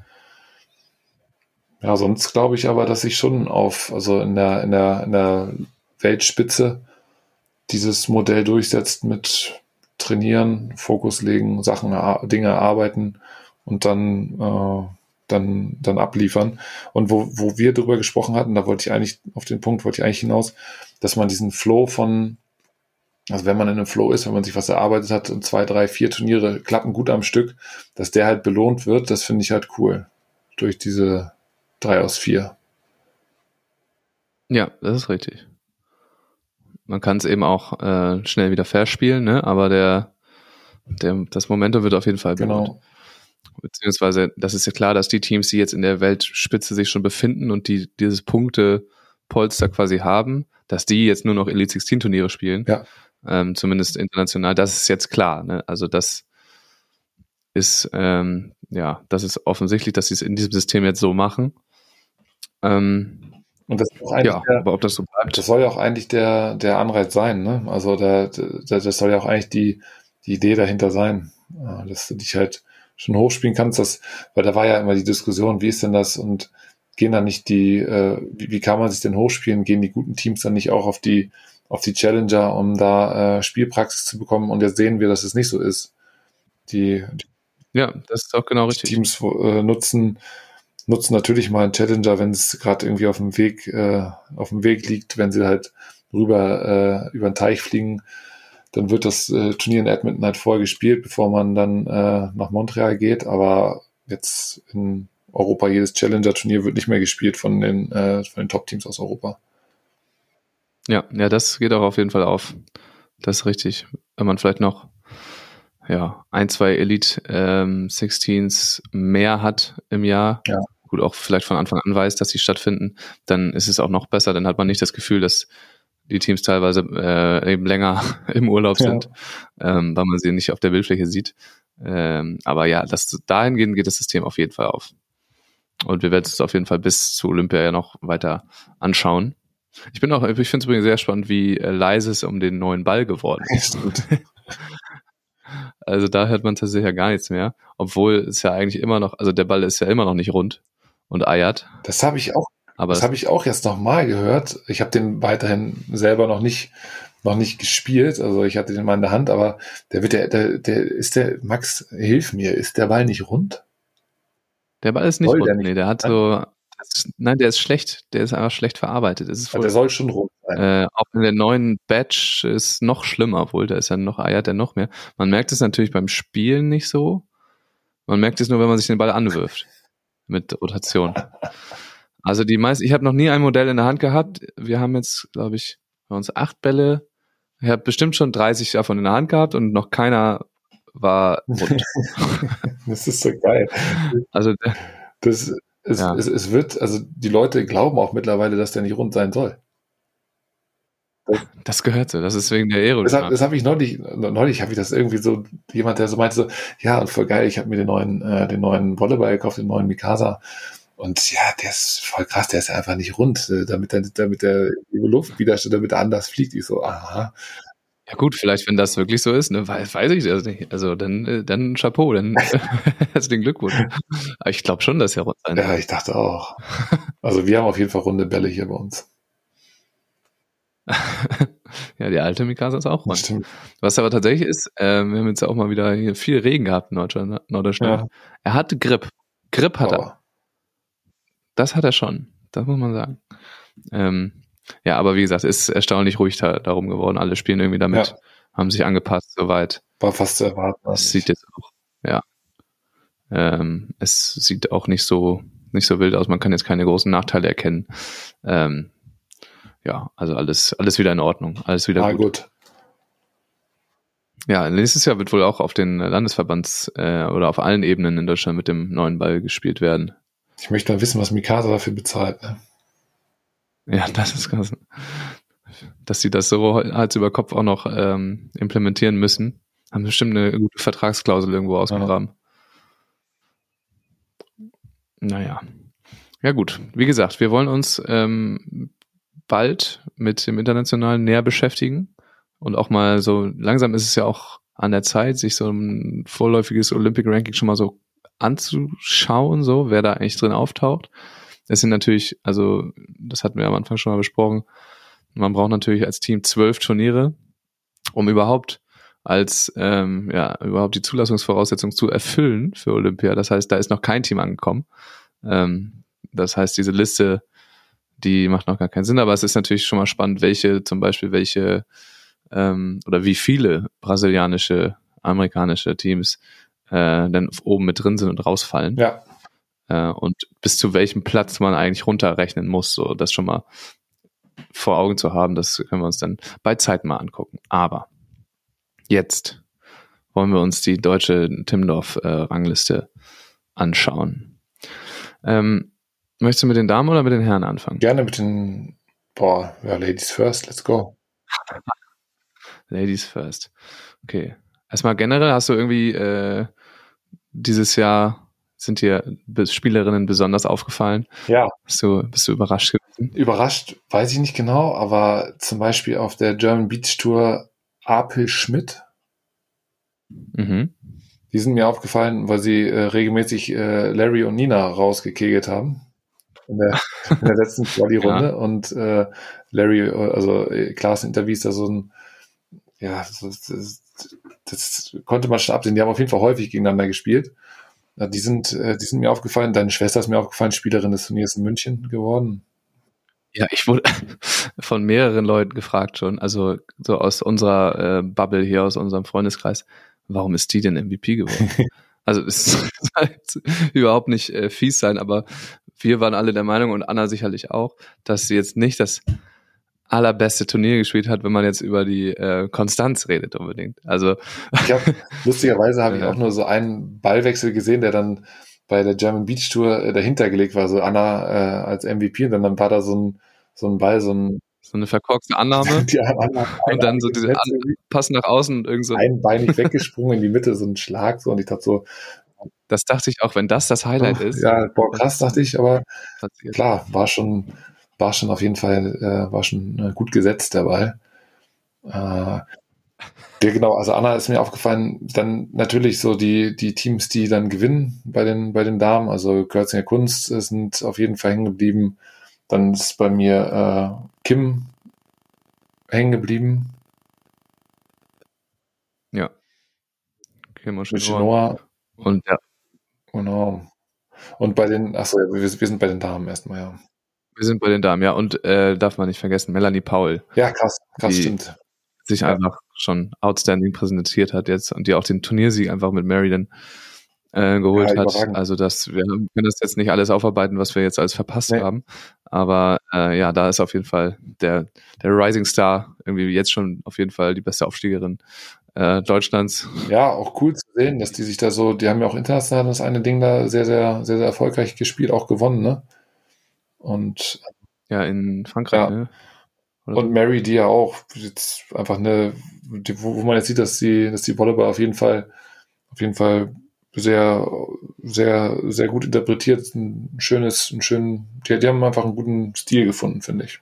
Ja, sonst glaube ich aber, dass sich schon auf, also in der, in der, in der Weltspitze dieses Modell durchsetzt mit trainieren, Fokus legen, Sachen, Dinge erarbeiten und dann, äh, dann, dann abliefern. Und wo, wo wir drüber gesprochen hatten, da wollte ich eigentlich, auf den Punkt wollte ich eigentlich hinaus, dass man diesen Flow von, also wenn man in einem Flow ist, wenn man sich was erarbeitet hat und zwei, drei, vier Turniere klappen gut am Stück, dass der halt belohnt wird, das finde ich halt cool. Durch diese drei aus vier. Ja, das ist richtig. Man kann es eben auch äh, schnell wieder verspielen, ne? aber der, der, das Momentum wird auf jeden Fall belohnt. Genau. Beziehungsweise, das ist ja klar, dass die Teams, die jetzt in der Weltspitze sich schon befinden und die dieses Punktepolster quasi haben, dass die jetzt nur noch Elite 16 Turniere spielen. Ja. Ähm, zumindest international. Das ist jetzt klar. Ne? Also das ist, ähm, ja, das ist offensichtlich, dass sie es in diesem System jetzt so machen. Ähm, Und das ja, der, aber ob das so bleibt. das soll ja auch eigentlich der, der Anreiz sein, ne? Also der, der, das soll ja auch eigentlich die, die Idee dahinter sein, dass du dich halt schon hochspielen kannst, das, weil da war ja immer die Diskussion, wie ist denn das und gehen dann nicht die, äh, wie, wie kann man sich denn hochspielen, gehen die guten Teams dann nicht auch auf die, auf die Challenger, um da äh, Spielpraxis zu bekommen und jetzt sehen wir, dass es nicht so ist. Die, die Ja, das ist auch genau richtig. Teams äh, nutzen, nutzen natürlich mal einen Challenger, wenn es gerade irgendwie auf dem Weg, äh, auf dem Weg liegt, wenn sie halt rüber äh, über den Teich fliegen, dann wird das äh, Turnier in Edmonton halt vorher gespielt, bevor man dann äh, nach Montreal geht. Aber jetzt in Europa jedes Challenger-Turnier wird nicht mehr gespielt von den, äh, von den Top-Teams aus Europa. Ja, ja, das geht auch auf jeden Fall auf. Das ist richtig. Wenn man vielleicht noch ja, ein, zwei Elite ähm, 16s mehr hat im Jahr, Ja. Gut, auch vielleicht von Anfang an weiß, dass sie stattfinden, dann ist es auch noch besser. Dann hat man nicht das Gefühl, dass die Teams teilweise äh, eben länger im Urlaub Ja. sind, ähm, weil man sie nicht auf der Bildfläche sieht. Ähm, aber ja, das, dahingehend geht das System auf jeden Fall auf. Und wir werden es auf jeden Fall bis zu Olympia ja noch weiter anschauen. Ich bin auch, ich finde es übrigens sehr spannend, wie äh, leise es um den neuen Ball geworden ist. Also da hört man tatsächlich ja gar nichts mehr, obwohl es ja eigentlich immer noch, also der Ball ist ja immer noch nicht rund und eiert, Das habe ich auch aber Das habe ich auch jetzt nochmal gehört. Ich habe den weiterhin selber noch nicht, noch nicht gespielt. Also ich hatte den mal in der Hand, aber der wird der, der, der ist der, Max, hilf mir, ist der Ball nicht rund? der Ball ist nicht Soll rund. der nicht nee, der hat so, das, nein, der ist schlecht, der ist einfach schlecht verarbeitet. Es ist wohl, der soll schon rund sein. äh, auch in der neuen Batch ist noch schlimmer, wohl, da ist ja noch, eiert er noch mehr. Man merkt es natürlich beim Spielen nicht so. Man merkt es nur, wenn man sich den Ball anwirft. Mit Rotation. Also die meisten, ich habe noch nie ein Modell in der Hand gehabt. Wir haben jetzt, glaube ich, bei uns acht Bälle. Ich habe bestimmt schon 30 davon in der Hand gehabt und noch keiner war rund. das ist so geil. Also Das, es, Ja. es, es wird, also die Leute glauben auch mittlerweile, dass der nicht rund sein soll. Das gehört so. Das ist wegen der Das, hab- Aerodynamik. das habe ich neulich, neulich habe ich das irgendwie so, jemand, der so meinte so, ja, und voll geil, ich habe mir den neuen, äh, den neuen Volleyball gekauft, den neuen Mikasa. Und ja, der ist voll krass, der ist einfach nicht rund, äh, damit der, damit der Luftwiderstand, damit er anders fliegt. Ich so, aha. Ja gut, vielleicht, wenn das wirklich so ist, ne, weiß, weiß ich das nicht. Also dann, äh, dann Chapeau, dann herzlichen Glückwunsch. Aber ich glaube schon, dass er rund sein Ja, ich dachte auch. Also wir haben auf jeden Fall runde Bälle hier bei uns. ja, die alte Mikasa ist auch rund. Stimmt. Was aber tatsächlich ist, äh, wir haben jetzt auch mal wieder hier viel Regen gehabt in Norddeutschland. Norddeutschland. Ja. Er hatte Grip. Grip hat er. Aber Das hat er schon. Das muss man sagen. Ähm, ja, aber wie gesagt, ist erstaunlich ruhig da, darum geworden. Alle spielen irgendwie damit, Ja. haben sich angepasst soweit. war fast zu erwarten. Es sieht jetzt auch, ja. Ähm, es sieht auch nicht so, nicht so wild aus. Man kann jetzt keine großen Nachteile erkennen. Ähm, ja, also alles, alles wieder in Ordnung. Alles wieder ah, gut. gut. Ja, nächstes Jahr wird wohl auch auf den Landesverbands äh, oder auf allen Ebenen in Deutschland mit dem neuen Ball gespielt werden. Ich möchte mal wissen, was Mikasa dafür bezahlt. Ne? Ja, das ist krass. Dass sie das so Hals über Kopf auch noch ähm, implementieren müssen, haben bestimmt eine gute Vertragsklausel irgendwo ausgegraben. Naja. Ja gut, wie gesagt, wir wollen uns ähm, bald mit dem Internationalen näher beschäftigen und auch mal so, langsam ist es ja auch an der Zeit, sich so ein vorläufiges Olympic Ranking schon mal so anzuschauen, so, wer da eigentlich drin auftaucht. Es sind natürlich, also das hatten wir am Anfang schon mal besprochen, man braucht natürlich als Team zwölf Turniere, um überhaupt als ähm, ja überhaupt die Zulassungsvoraussetzung zu erfüllen für Olympia. Das heißt, da ist noch kein Team angekommen. Ähm, das heißt, diese Liste, die macht noch gar keinen Sinn. Aber es ist natürlich schon mal spannend, welche zum Beispiel welche ähm, oder wie viele brasilianische, amerikanische Teams äh, denn oben mit drin sind und rausfallen Ja, äh, und bis zu welchem Platz man eigentlich runterrechnen muss, so das schon mal vor Augen zu haben, das können wir uns dann bei Zeit mal angucken. Aber jetzt wollen wir uns die deutsche Timmendorf-Rangliste anschauen. Ähm, möchtest du mit den Damen oder mit den Herren anfangen? gerne mit den, boah, ja, Ladies first, let's go. Ladies first. Okay. Erstmal generell hast du irgendwie äh, dieses Jahr sind dir Spielerinnen besonders aufgefallen? Ja, Bist du, bist du überrascht gewesen? überrascht, weiß ich nicht genau, aber zum Beispiel auf der German Beach Tour Apel Schmidt, Mhm. die sind mir aufgefallen, weil sie äh, regelmäßig äh, Larry und Nina rausgekegelt haben. In der, in der letzten Quali-Runde. Und äh, Larry, also Klaas Interviews da so ein, ja, das, das, das konnte man schon absehen. Die haben auf jeden Fall häufig gegeneinander gespielt. Ja, die sind, äh, die sind mir aufgefallen. Deine Schwester ist mir aufgefallen, Spielerin des Turniers in München geworden. Ja, ich wurde von mehreren Leuten gefragt schon, also so aus unserer äh, Bubble hier, aus unserem Freundeskreis, warum ist die denn MVP geworden? also es soll überhaupt nicht äh, fies sein, aber wir waren alle der Meinung und Anna sicherlich auch, dass sie jetzt nicht das allerbeste Turnier gespielt hat, wenn man jetzt über die äh, Konstanz redet unbedingt. Also Ich habe lustigerweise habe ich auch nur so einen Ballwechsel gesehen, der dann bei der German Beach Tour äh, dahinter gelegt war, so Anna äh, als MVP und dann, dann war da so ein so ein Ball, so ein so eine verkorkste Annahme, die Anna, Und dann so diese An- Pass nach außen und irgend so. einbeinig weggesprungen in die Mitte, so ein Schlag so und ich dachte so, Das dachte ich auch, wenn das das Highlight oh, ist. ja, boah, krass, dachte ich, aber passiert. klar, war schon, war schon auf jeden Fall, äh, war schon äh, gut gesetzt der Ball. Äh, ja, genau, also Anna ist mir aufgefallen, dann natürlich so die, die Teams, die dann gewinnen bei den, bei den Damen, also Kürzinger Kunst sind auf jeden Fall hängen geblieben. Dann ist bei mir äh, Kim hängen geblieben Ja. Schon. Genoa. Und ja, Genau. Und bei den, achso, wir, wir sind bei den Damen erstmal, ja. wir sind bei den Damen, ja. Und äh, darf man nicht vergessen, Melanie Paul Ja, krass, krass, Die- stimmt. sich Ja. einfach schon outstanding präsentiert hat jetzt und die auch den Turniersieg einfach mit Mary dann äh, geholt Ja, hat. Also das, wir können das jetzt nicht alles aufarbeiten, was wir jetzt alles verpasst Nee. haben. Aber äh, ja, da ist auf jeden Fall der, der Rising Star irgendwie jetzt schon auf jeden Fall die beste Aufstiegerin äh, Deutschlands. Ja, auch cool zu sehen, dass die sich da so, die haben ja auch international das eine Ding da sehr, sehr, sehr, sehr erfolgreich gespielt, auch gewonnen, ne? Und, Ja, in Frankreich, Ja. ne? Oder und Mary, die ja auch jetzt einfach eine, die, wo, wo man jetzt sieht, dass die, dass die Volleyball auf jeden Fall, auf jeden Fall sehr, sehr, sehr gut interpretiert, ein schönes, ein schönen, die, die haben einfach einen guten Stil gefunden, finde ich.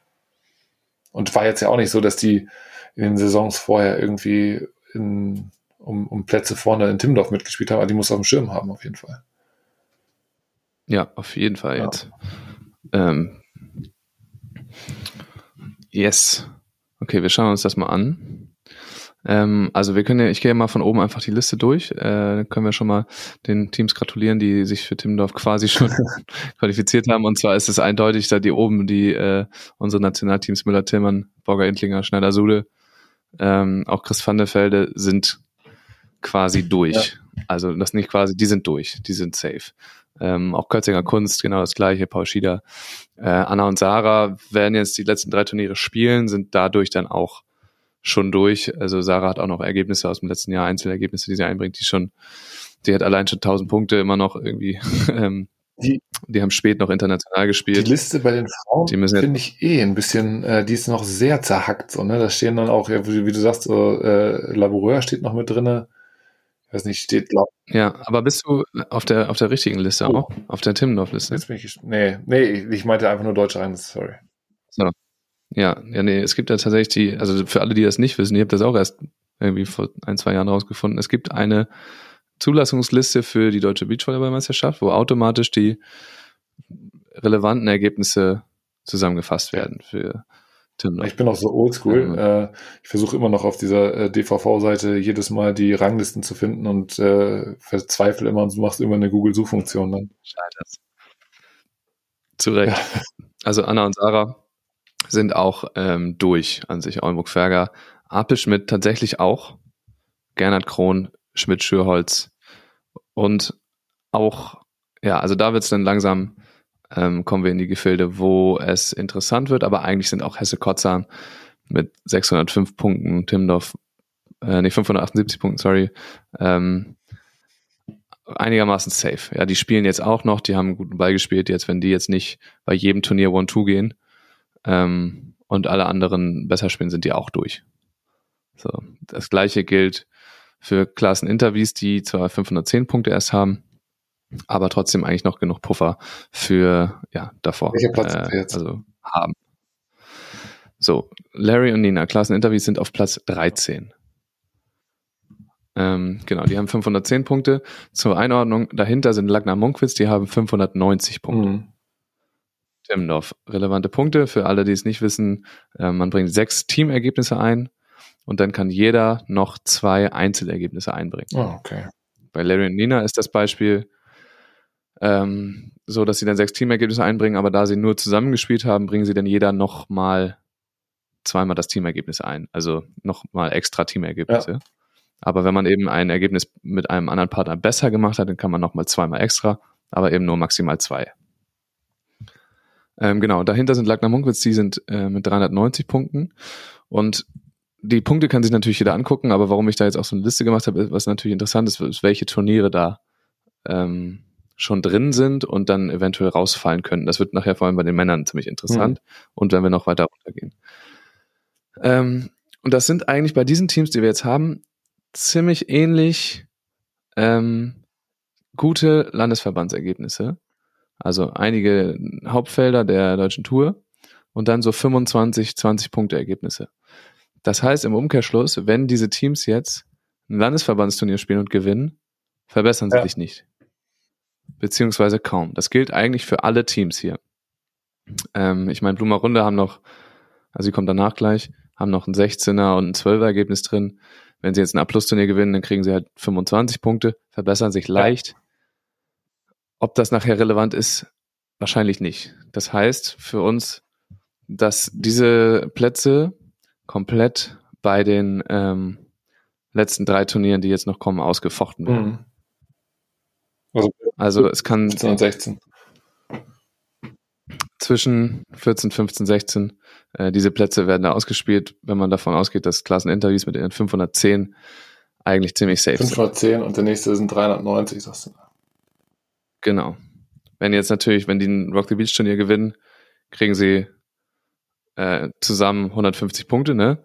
Und war jetzt ja auch nicht so, dass die in den Saisons vorher irgendwie in, um, um Plätze vorne in Timmendorf mitgespielt haben, aber die muss auf dem Schirm haben, auf jeden Fall. Ja, auf jeden Fall Ja. jetzt. Ähm, yes. Okay, wir schauen uns das mal an. Ähm, also wir können ja, ich gehe mal von oben einfach die Liste durch. Äh, dann können wir schon mal den Teams gratulieren, die sich für Timmendorf quasi schon qualifiziert haben. Und zwar ist es eindeutig, da die oben, die äh, unsere Nationalteams Müller, Tillmann, Borger, Intlinger, Schneider, Sude, ähm, auch Chris van der Velde sind quasi durch. Also das nicht quasi, die sind durch, die sind safe. Ähm, auch Kötzinger Kunst, genau das gleiche, Paul Schieder. Äh, Anna und Sarah werden jetzt die letzten drei Turniere spielen, sind dadurch dann auch schon durch. Also Sarah hat auch noch Ergebnisse aus dem letzten Jahr, Einzelergebnisse, die sie einbringt, die schon, die hat allein schon 1000 Punkte immer noch irgendwie. ähm, Die- die haben spät noch international Die gespielt. Liste bei den Frauen Die finde ich eh ein bisschen, äh, die ist noch sehr zerhackt, so, ne? Da stehen dann auch, wie, wie du sagst, so, äh, Laboureur steht noch mit drinne. Ich weiß nicht, steht, glaub, Ja, aber bist du auf der auf der richtigen Liste Oh. auch? Auf der Timmendorf-Liste? jetzt bin ich, gesch- nee, nee, ich meinte einfach nur Deutsche rein, sorry. Ja, ja, nee, es gibt ja tatsächlich die, also für alle, die das nicht wissen, ihr habt das auch erst irgendwie vor ein, zwei Jahren rausgefunden. Es gibt eine Zulassungsliste für die deutsche Beachvolleyballmeisterschaft, wo automatisch die relevanten Ergebnisse zusammengefasst werden für Timmendorf. Ich bin auch so oldschool. Ja. Äh, ich versuche immer noch auf dieser äh, DVV-Seite jedes Mal die Ranglisten zu finden und äh, verzweifle immer und du machst immer eine Google-Suchfunktion dann. Scheitert. Zu Recht. Also Anna und Sarah sind auch ähm, durch an sich. Oldenburg-Ferger, Apel Schmidt tatsächlich auch. Gernot Krohn, Schmidt-Schürholz und auch, ja, also da wird's dann langsam, ähm, kommen wir in die Gefilde, wo es interessant wird, aber eigentlich sind auch Hesse Kotzan mit 605 Punkten, Timmendorf, äh, nicht 578 Punkten, sorry, ähm, einigermaßen safe. Ja, die spielen jetzt auch noch, die haben einen guten Ball gespielt, jetzt, wenn die jetzt nicht bei jedem Turnier One-Two gehen ähm, und alle anderen besser spielen, sind die auch durch. So, das gleiche gilt für Klassen Interviews, die zwar 510 Punkte erst haben, aber trotzdem eigentlich noch genug Puffer für ja davor Welcher Platz wir jetzt? also haben. So, Larry und Nina, Klasseninterviews sind auf Platz 13. Ähm, genau, die haben 510 Punkte. Zur Einordnung, dahinter sind Lagner Monkwitz, die haben 590 Punkte. Mhm. Timmendorf, relevante Punkte für alle, die es nicht wissen. Äh, man bringt sechs Teamergebnisse ein und dann kann jeder noch zwei Einzelergebnisse einbringen. Oh, okay. Bei Larry und Nina ist das Beispiel ähm, so, dass sie dann sechs Teamergebnisse einbringen, aber da sie nur zusammengespielt haben, bringen sie dann jeder nochmal zweimal das Teamergebnis ein. Also nochmal extra Teamergebnisse. Aber wenn man eben ein Ergebnis mit einem anderen Partner besser gemacht hat, dann kann man nochmal zweimal extra, aber eben nur maximal zwei. Ähm, genau, dahinter sind Lagner Munkwitz, die sind äh, mit 390 Punkten. Und die Punkte kann sich natürlich jeder angucken, aber warum ich da jetzt auch so eine Liste gemacht habe, was natürlich interessant ist, ist welche Turniere da ähm, schon drin sind und dann eventuell rausfallen könnten. Das wird nachher vor allem bei den Männern ziemlich interessant und wenn wir noch weiter runtergehen. Ähm, und das sind eigentlich bei diesen Teams, die wir jetzt haben, ziemlich ähnlich ähm, gute Landesverbandsergebnisse. Also einige Hauptfelder der deutschen Tour und dann so 25, 20 Punkte Ergebnisse. Das heißt im Umkehrschluss, wenn diese Teams jetzt ein Landesverbandsturnier spielen und gewinnen, verbessern sie Ja. sich nicht. Beziehungsweise kaum. Das gilt eigentlich für alle Teams hier. Ähm, ich meine, Blumer Runde haben noch, also sie kommt danach gleich, haben noch ein 16er und ein 12er Ergebnis drin. Wenn sie jetzt ein A-Plus-Turnier gewinnen, dann kriegen sie halt 25 Punkte, verbessern sich leicht. Ob das nachher relevant ist, wahrscheinlich nicht. Das heißt für uns, dass diese Plätze komplett bei den ähm, letzten drei Turnieren, die jetzt noch kommen, ausgefochten werden. Mhm. Also es kann 15 und 16. zwischen 14, 15, 16 äh, diese Plätze werden da ausgespielt, wenn man davon ausgeht, dass Klasseninterviews mit den 510 eigentlich ziemlich safe sind. 510 und der nächste sind 390, sagst du. Genau. Wenn jetzt natürlich, wenn die ein Rock the Beach Turnier gewinnen, kriegen sie äh, zusammen 150 Punkte, ne?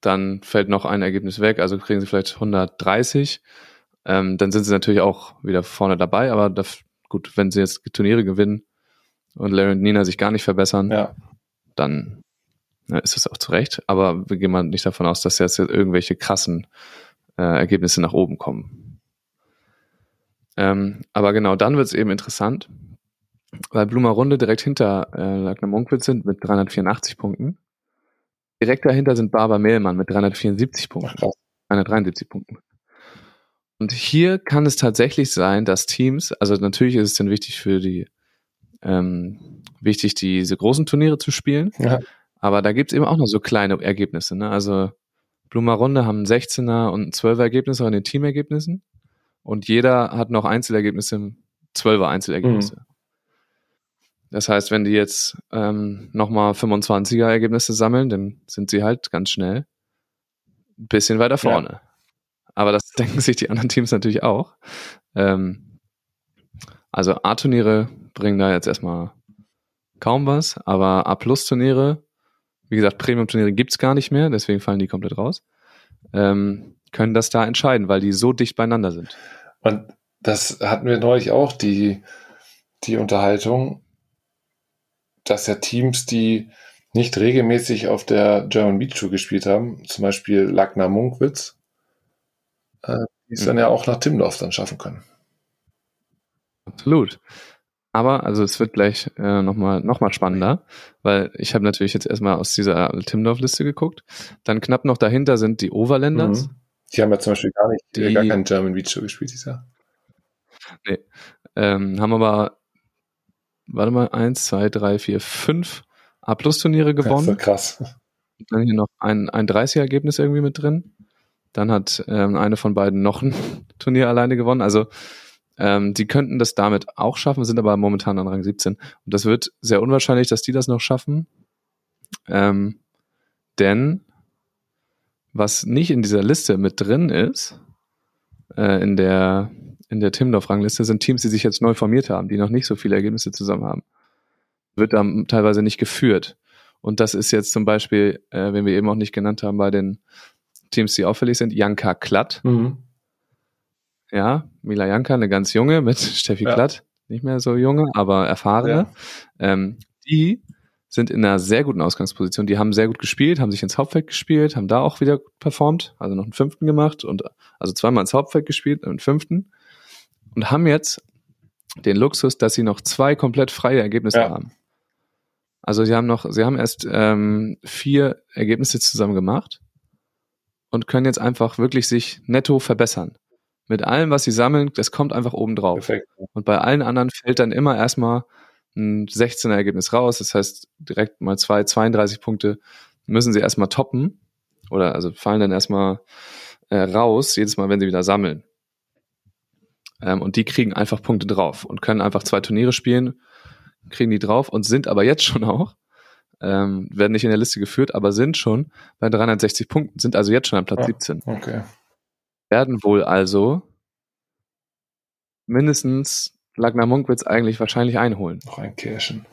Dann fällt noch ein Ergebnis weg, also kriegen sie vielleicht 130. Ähm, dann sind sie natürlich auch wieder vorne dabei, aber das, gut, wenn sie jetzt Turniere gewinnen und Larry und Nina sich gar nicht verbessern, Ja. dann ja, ist es auch zu Recht. Aber wir gehen mal nicht davon aus, dass jetzt irgendwelche krassen äh, Ergebnisse nach oben kommen. Ähm, aber genau, dann wird es eben interessant, weil Blumer Runde direkt hinter äh, Lagner Munkwitz sind mit 384 Punkten. Direkt dahinter sind Barbara Mehlmann mit 374 Ach, Punkten. krass. 373 Punkten. Und hier kann es tatsächlich sein, dass Teams, also natürlich ist es dann wichtig für die, ähm, wichtig, diese großen Turniere zu spielen, Ja. aber da gibt's eben auch noch so kleine Ergebnisse. Ne? Also Blumer Runde haben ein 16er und ein 12er Ergebnis auch in den Teamergebnissen und jeder hat noch Einzelergebnisse, 12er Einzelergebnisse. Das heißt, wenn die jetzt ähm, nochmal 25er Ergebnisse sammeln, dann sind sie halt ganz schnell ein bisschen weiter vorne. Aber das denken sich die anderen Teams natürlich auch. Ähm, also A-Turniere bringen da jetzt erstmal kaum was, aber A-Plus-Turniere, wie gesagt, Premium-Turniere gibt's gar nicht mehr, deswegen fallen die komplett raus, ähm, können das da entscheiden, weil die so dicht beieinander sind. Und das hatten wir neulich auch, die, die Unterhaltung, dass ja Teams, die nicht regelmäßig auf der German Beach Tour gespielt haben, zum Beispiel Lagner Munkwitz, äh, die es dann Mhm. ja auch nach Timdorf dann schaffen können. Absolut. Aber also es wird gleich äh, nochmal noch mal spannender, weil ich habe natürlich jetzt erstmal aus dieser Timdorf-Liste geguckt. Dann knapp noch dahinter sind die Overlanders. Mhm. Die haben ja zum Beispiel gar nicht, Die- gar keinen German Beach Tour gespielt dieses Jahr. Ähm, haben aber, warte mal, eins, zwei, drei, vier, fünf A-Plus-Turniere Das ist gewonnen. krass. Dann hier noch ein, ein 30er-Ergebnis irgendwie mit drin. Dann hat ähm, eine von beiden noch ein Turnier alleine gewonnen. Also ähm, die könnten das damit auch schaffen, sind aber momentan an Rang 17. Und das wird sehr unwahrscheinlich, dass die das noch schaffen. Ähm, denn was nicht in dieser Liste mit drin ist, äh, in der, in der Timdorf-Rangliste, sind Teams, die sich jetzt neu formiert haben, die noch nicht so viele Ergebnisse zusammen haben. Wird dann teilweise nicht geführt. Und das ist jetzt zum Beispiel, äh, wenn wir eben auch nicht genannt haben, bei den Teams, die auffällig sind, Janka Klatt. Mhm. Ja, Mila Janka, eine ganz junge mit Steffi Ja. Klatt. Nicht mehr so junge, aber erfahrene. Ja. Ähm, die sind in einer sehr guten Ausgangsposition. Die haben sehr gut gespielt, haben sich ins Hauptfeld gespielt, haben da auch wieder performt, also noch einen fünften gemacht und also zweimal ins Hauptfeld gespielt, einen fünften und haben jetzt den Luxus, dass sie noch zwei komplett freie Ergebnisse Ja. haben. Also sie haben noch, sie haben erst ähm, vier Ergebnisse zusammen gemacht und können jetzt einfach wirklich sich netto verbessern. Mit allem, was sie sammeln, das kommt einfach oben drauf. Perfekt. Und bei allen anderen fällt dann immer erstmal ein 16er Ergebnis raus. Das heißt, direkt mal zwei, 32 Punkte müssen sie erstmal toppen. Oder also fallen dann erstmal äh, raus, jedes Mal, wenn sie wieder sammeln. Ähm, und die kriegen einfach Punkte drauf und können einfach zwei Turniere spielen, kriegen die drauf und sind aber jetzt schon auch, ähm, werden nicht in der Liste geführt, aber sind schon bei 360 Punkten, sind also jetzt schon an Platz Ja. 17 Okay. werden wohl also mindestens Lagner Munkwitz eigentlich wahrscheinlich einholen. Noch ein Cashen.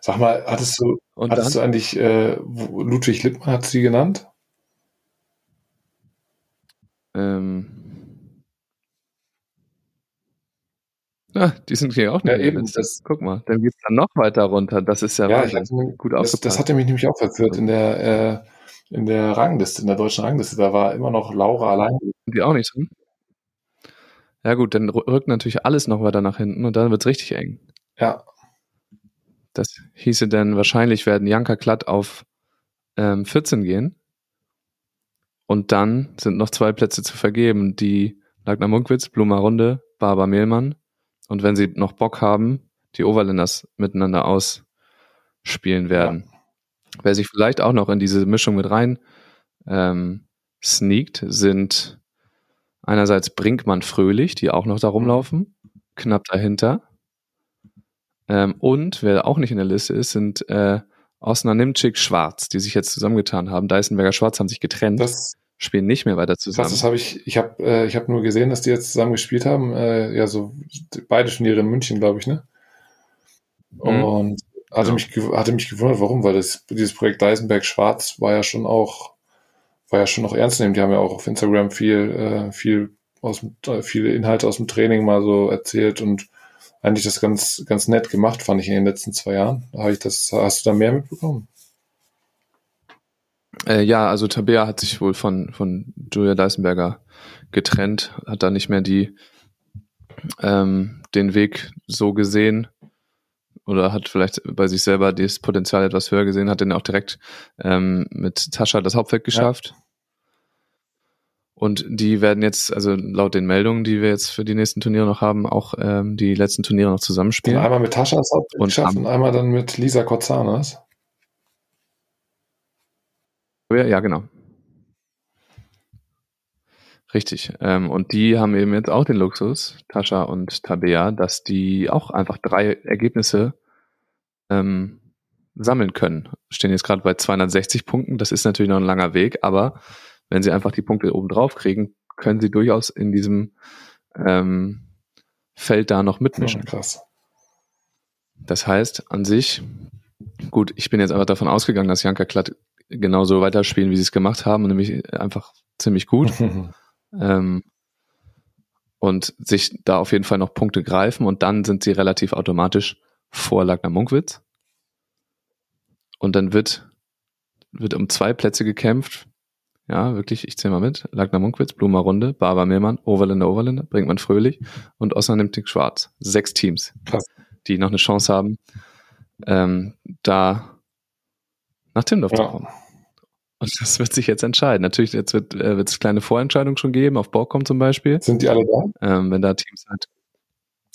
Sag mal, hattest du, Und hattest dann, du eigentlich, äh, Ludwig Lippmann hat sie genannt? ähm, ja, die sind hier auch nicht Ja, eben, das- Guck mal, dann geht's dann noch weiter runter. Das ist ja, Ja, Wahnsinn. Gut das, das hatte mich nämlich auch verführt in der, äh, in der Rangliste, in der deutschen Rangliste. Da war immer noch Laura allein. Sind die auch nicht drin? Ja gut, dann rü- rückt natürlich alles noch weiter nach hinten und dann wird's richtig eng. Ja, Das hieße dann, wahrscheinlich werden Janka Klatt auf ähm, 14 gehen. Und dann sind noch zwei Plätze zu vergeben, die Lagner Munkwitz, Blumer Runde, Barbara Mehlmann. Und wenn sie noch Bock haben, die Overlanders miteinander ausspielen werden. Wer sich vielleicht auch noch in diese Mischung mit rein ähm, sneakt, sind einerseits Brinkmann Fröhlich, die auch noch da rumlaufen. knapp dahinter. Ähm, und wer auch nicht in der Liste ist, sind äh, Osna Nimczyk Schwarz, die sich jetzt zusammengetan haben. Deisenberger Schwarz haben sich getrennt, Das, spielen nicht mehr weiter zusammen. das, das habe ich, ich habe äh, ich hab nur gesehen, dass die jetzt zusammen gespielt haben. Äh, ja, so beide Turniere in München, glaube ich, ne? Mhm. Und hatte, Ja. mich, hatte mich gewundert, warum, weil das, dieses Projekt Deisenberg Schwarz war ja schon auch, war ja schon noch ernst nehmen. Die haben ja auch auf Instagram viel, äh, viel aus äh, viele Inhalte aus dem Training mal so erzählt und eigentlich das ganz, ganz nett gemacht, fand ich in den letzten zwei Jahren. Habe ich das, hast du da mehr mitbekommen? Äh, ja, also Tabea hat sich wohl von, von Julia Deisenberger getrennt, hat da nicht mehr die, ähm, den Weg so gesehen oder hat vielleicht bei sich selber das Potenzial etwas höher gesehen, hat dann auch direkt ähm, mit Tascha das Hauptfeld geschafft. Und die werden jetzt, also laut den Meldungen, die wir jetzt für die nächsten Turniere noch haben, auch ähm, die letzten Turniere noch zusammenspielen. einmal mit Tascha das Hauptbild Und geschafft und einmal dann mit Lisa Korzanas. Ja, ja, genau. Richtig. Ähm, und die haben eben jetzt auch den Luxus, Tascha und Tabea, dass die auch einfach drei Ergebnisse ähm, sammeln können. Stehen jetzt gerade bei 260 Punkten. Das ist natürlich noch ein langer Weg, aber wenn sie einfach die Punkte oben drauf kriegen, können sie durchaus in diesem ähm, Feld da noch mitmischen. Ja, krass. Das heißt, an sich, gut, ich bin jetzt einfach davon ausgegangen, dass Janka Klatt genauso weiterspielen, wie sie es gemacht haben, nämlich einfach ziemlich gut. ähm, und sich da auf jeden Fall noch Punkte greifen und dann sind sie relativ automatisch vor Lagner Munkwitz. Und dann wird, wird um zwei Plätze gekämpft. Ja, wirklich, ich zähle mal mit. Lagner Munkwitz, Blumer Runde, Barbara Mehlmann, Overländer Overländer, Brinkmann Fröhlich und Osnabrück nimmt den Schwarz. Sechs Teams, Krass. die noch eine Chance haben, ähm, da nach Timdorf zu Ja. kommen. Und das wird sich jetzt entscheiden. Natürlich, jetzt wird äh, es kleine Vorentscheidungen schon geben, auf Borgcom zum Beispiel. Sind die alle da? Ähm, wenn da Teams halt,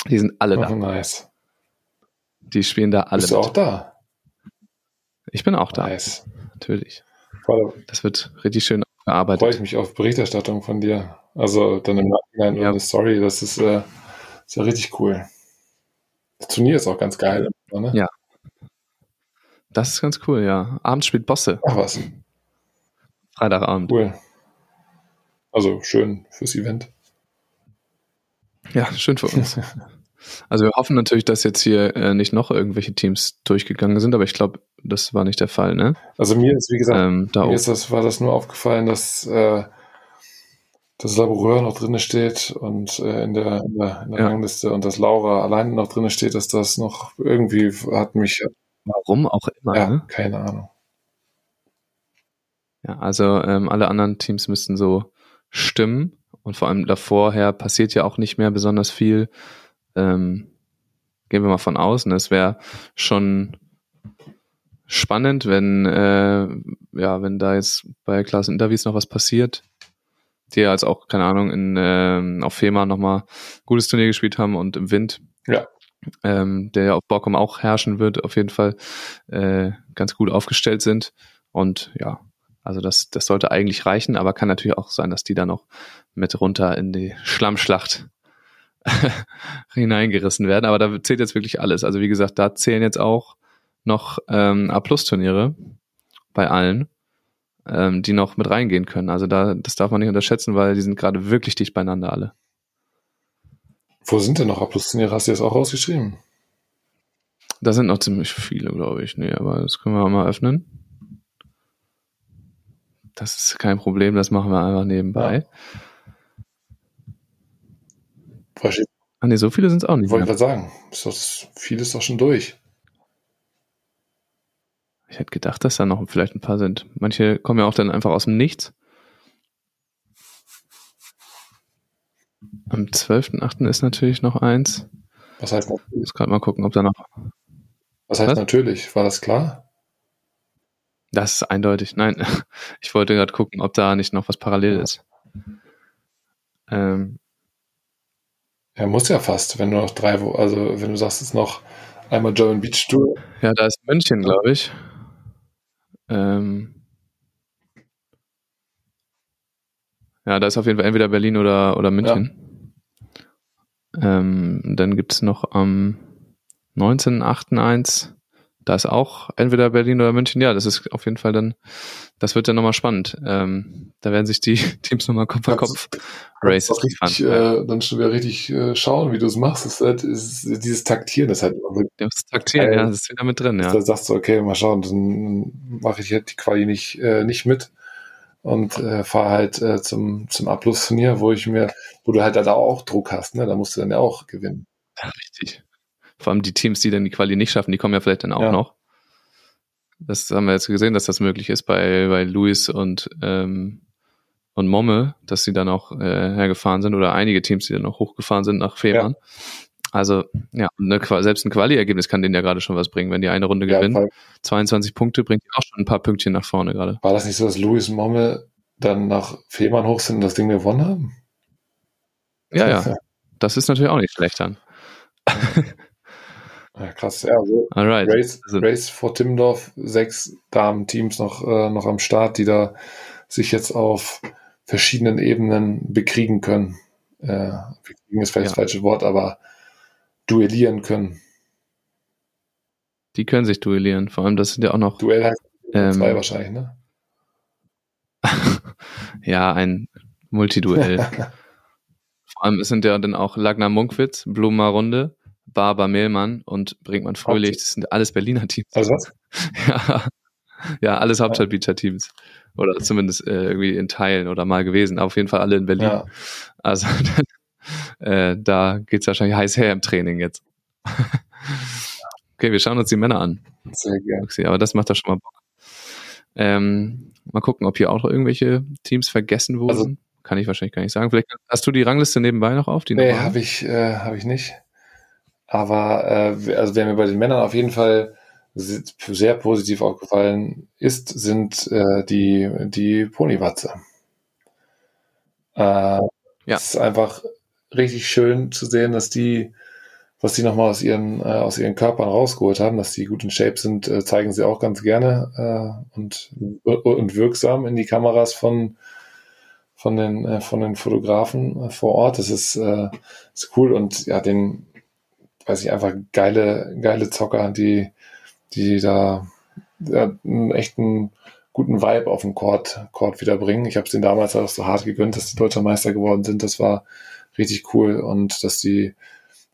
die sind alle Oh, da. nice. Die spielen da alle Bist du mit. auch da? Ich bin auch da, Nice. natürlich. Voll, Das wird richtig schön freue gearbeitet. ich mich auf Berichterstattung von dir. Also dann im Nachhinein Ja. ja. eine Story, das ist, äh, ist ja richtig cool. Das Turnier ist auch ganz geil. Ne? Ja. Das ist ganz cool, ja. Abends spielt Bosse, Ach was, Freitagabend. cool. Also schön fürs Event. Ja, schön für uns. Also wir hoffen natürlich, dass jetzt hier äh, nicht noch irgendwelche Teams durchgegangen sind, aber ich glaube, das war nicht der Fall, ne? Also mir ist, wie gesagt, Ähm, da mir ist das, war das nur aufgefallen, dass äh, das Laboureur noch drinne steht und äh, in der, in der, in der Ja. Rangliste und dass Laura alleine noch drinne steht, dass das noch irgendwie hat mich, Warum auch immer, ja, ne? keine Ahnung. Ja, also ähm, alle anderen Teams müssten so stimmen und vor allem davorher passiert ja auch nicht mehr besonders viel. Ähm, gehen wir mal von außen. Es wäre schon spannend, wenn äh, ja, wenn da jetzt bei Klaas Interviews noch was passiert, die ja jetzt auch keine Ahnung in ähm, auf Fema noch mal gutes Turnier gespielt haben und im Wind. Ja. Ähm, der ja auf Borkum auch herrschen wird, auf jeden Fall äh, ganz gut aufgestellt sind. Und ja, also das, das sollte eigentlich reichen, aber kann natürlich auch sein, dass die da noch mit runter in die Schlammschlacht hineingerissen werden. Aber da zählt jetzt wirklich alles. Also wie gesagt, da zählen jetzt auch noch ähm, A-Plus-Turniere bei allen, ähm, die noch mit reingehen können. Also da, das darf man nicht unterschätzen, weil die sind gerade wirklich dicht beieinander alle. Wo sind denn noch Abschlussturniere? Hast du das auch rausgeschrieben? Da sind noch ziemlich viele, glaube ich. Nee, aber das können wir mal öffnen. Das ist kein Problem, das machen wir einfach nebenbei. Ich Ah nee, so viele sind es auch nicht wollte gerade sagen, ist doch, viel ist doch schon durch. Ich hätte gedacht, dass da noch vielleicht ein paar sind. Manche kommen ja auch dann einfach aus dem Nichts. Am 12.8. ist natürlich noch eins. Was heißt, Ich muss gerade mal gucken, ob da noch. was heißt Was? natürlich? War das klar? Das ist eindeutig. Nein, ich wollte gerade gucken, ob da nicht noch was parallel ist. Ähm, Ja, muss ja fast, wenn du noch drei, also wenn du sagst, es ist noch einmal German Beach Tour. ja, da ist München, glaube ich. Ähm, ja, da ist auf jeden Fall entweder Berlin oder, oder München. Ähm, dann gibt es noch am 19.8. Da ist auch entweder Berlin oder München. Ja, das ist auf jeden Fall dann, das wird dann nochmal spannend. Ähm, da werden sich die Teams nochmal Kopf an Kopf richtig, äh, Dann schon wieder richtig äh, schauen, wie du es machst. Das ist halt, ist, dieses Taktieren ist halt das Taktieren, ja, das ist wieder mit drin, ja. Da sagst du, okay, mal schauen, dann mache ich halt die Quali nicht, äh, nicht mit und äh, fahre halt äh, zum, zum Abschlussturnier, wo ich mir, wo du halt da auch Druck hast, ne? Da musst du dann ja auch gewinnen. Ja, richtig. Vor allem die Teams, die dann die Quali nicht schaffen, die kommen ja vielleicht dann auch ja. noch. Das haben wir jetzt gesehen, dass das möglich ist bei, bei Luis und, ähm, und Momme, dass sie dann auch äh, hergefahren sind oder einige Teams, die dann auch hochgefahren sind nach Fehmarn. Ja. Also, ja, eine, selbst ein Quali-Ergebnis kann denen ja gerade schon was bringen, wenn die eine Runde ja, gewinnen. Fall. 22 Punkte bringt auch schon ein paar Pünktchen nach vorne gerade. War das nicht so, dass Louis und Momme dann nach Fehmarn hoch sind und das Ding gewonnen haben? Ja, ja. Das ist natürlich auch nicht schlecht dann. Ja, krass. Ja, also Alright. Race, also. Race vor Timmendorf, sechs Damen-Teams noch, äh, noch am Start, die da sich jetzt auf verschiedenen Ebenen bekriegen können. Äh, bekriegen ist vielleicht ja. das falsche Wort, aber duellieren können. Die können sich duellieren. Vor allem, das sind ja auch noch. Duell heißt ähm, zwei wahrscheinlich, ne? ja, ein Multiduell. Vor allem es sind ja dann auch Lagner Munkwitz, Blumer Runde, Barber Mehlmann und Brinkmann Fröhlich, das sind alles Berliner Teams. Also was? ja, ja, alles Hauptstadtbeacher-Teams. Oder zumindest äh, irgendwie in Teilen oder mal gewesen. auf jeden Fall alle in Berlin. Ja. Also äh, da geht's wahrscheinlich heiß her im Training jetzt. okay, wir schauen uns die Männer an. Sehr gerne. Okay, aber das macht doch schon mal Bock. Ähm, mal gucken, ob hier auch noch irgendwelche Teams vergessen wurden. Also, Kann ich wahrscheinlich gar nicht sagen. Vielleicht hast du die Rangliste nebenbei noch auf? Die nee, habe ich, äh, hab ich nicht. Aber äh, also wer mir bei den Männern auf jeden Fall sehr positiv aufgefallen ist, sind äh, die, die Ponywatze. Äh, ja. Es ist einfach richtig schön zu sehen, dass die, was die nochmal aus ihren, äh, aus ihren Körpern rausgeholt haben, dass die gut in Shape sind, äh, zeigen sie auch ganz gerne äh, und, und wirksam in die Kameras von, von den, äh, von den Fotografen äh, vor Ort. Das ist, äh, ist cool und ja, den, weiß ich, einfach geile, geile Zocker, die, die da ja, einen echten guten Vibe auf den Court, Court wieder bringen. Ich habe es denen damals auch so hart gegönnt, dass die Deutscher Meister geworden sind. Das war richtig cool und dass die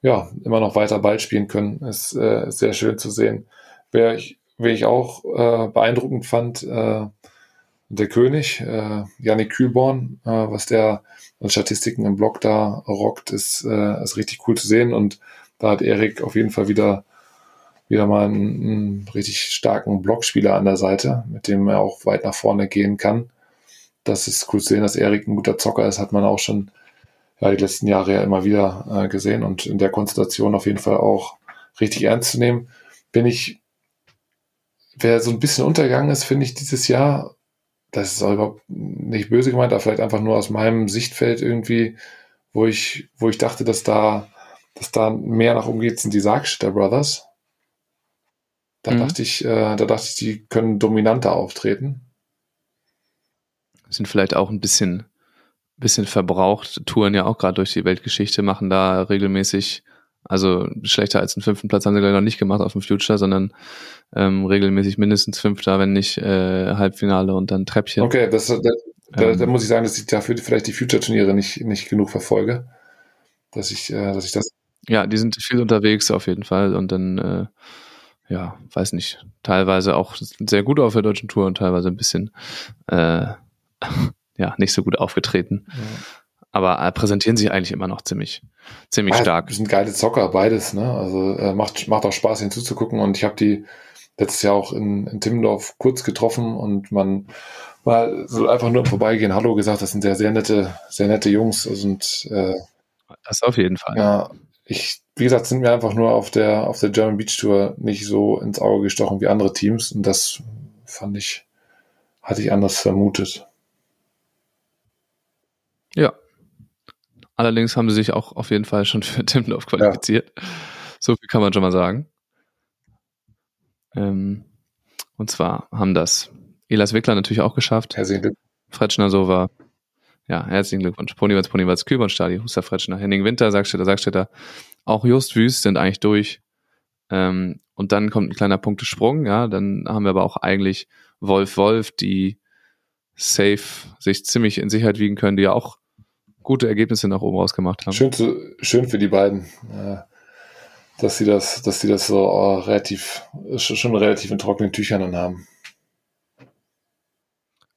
ja immer noch weiter Ball spielen können, ist äh, sehr schön zu sehen. Wer ich, wer ich auch äh, beeindruckend fand, äh, der König, äh, Janik Kühlborn, äh, was der an Statistiken im Blog da rockt, ist, äh, ist richtig cool zu sehen und da hat Erik auf jeden Fall wieder, wieder mal einen, einen richtig starken Blockspieler an der Seite, mit dem er auch weit nach vorne gehen kann. Das ist cool zu sehen, dass Erik ein guter Zocker ist, hat man auch schon ja, die letzten Jahre ja immer wieder äh, gesehen und in der Konstellation auf jeden Fall auch richtig ernst zu nehmen. Bin ich, wer so ein bisschen untergegangen ist, finde ich dieses Jahr, das ist auch überhaupt nicht böse gemeint, aber vielleicht einfach nur aus meinem Sichtfeld irgendwie, wo ich, wo ich dachte, dass da dass da mehr nach umgeht, sind die Sargstädter Brothers. Da mhm. dachte ich, äh, da dachte ich, die können dominanter auftreten. Sind vielleicht auch ein bisschen, bisschen verbraucht, touren ja auch gerade durch die Weltgeschichte, machen da regelmäßig, also schlechter als einen fünften Platz haben sie gleich noch nicht gemacht auf dem Future, sondern ähm, regelmäßig mindestens Fünfter, wenn nicht äh, Halbfinale und dann Treppchen. Okay, das, da, da, ähm, da muss ich sagen, dass ich dafür vielleicht die Future-Turniere nicht, nicht genug verfolge, dass ich, äh, dass ich das ja, die sind viel unterwegs auf jeden Fall und dann, äh, ja, weiß nicht, teilweise auch sehr gut auf der deutschen Tour und teilweise ein bisschen, äh, ja, nicht so gut aufgetreten. Ja. Aber äh, präsentieren sich eigentlich immer noch ziemlich, ziemlich ja, stark. sind geile Zocker, beides, ne? Also äh, macht, macht auch Spaß, hinzuzugucken und ich habe die letztes Jahr auch in, in Timmendorf kurz getroffen und man mal so einfach nur Vorbeigehen Hallo gesagt, das sind sehr, sehr nette, sehr nette Jungs und äh, das auf jeden Fall. Ja, ich, wie gesagt, sind mir einfach nur auf der, auf der German Beach Tour nicht so ins Auge gestochen wie andere Teams und das fand ich, hatte ich anders vermutet. Ja. Allerdings haben sie sich auch auf jeden Fall schon für Timmendorf qualifiziert. Ja. So viel kann man schon mal sagen. Ähm, und zwar haben das Elas Wickler natürlich auch geschafft. Fred Schnasova, Ja, herzlichen Glückwunsch. Ponywatz, Ponywatz, Kübern, Stadi, Huster, Fretschner, Henning Winter, Sagstädter, Sagstädter, auch Just Wüst sind eigentlich durch. Ähm, und dann kommt ein kleiner Punktesprung, ja, dann haben wir aber auch eigentlich Wolf Wolf, die safe sich ziemlich in Sicherheit wiegen können, die ja auch gute Ergebnisse nach oben rausgemacht haben. Schön, zu, schön für die beiden, dass sie das, dass sie das so äh, relativ, schon relativ in trockenen Tüchern dann haben.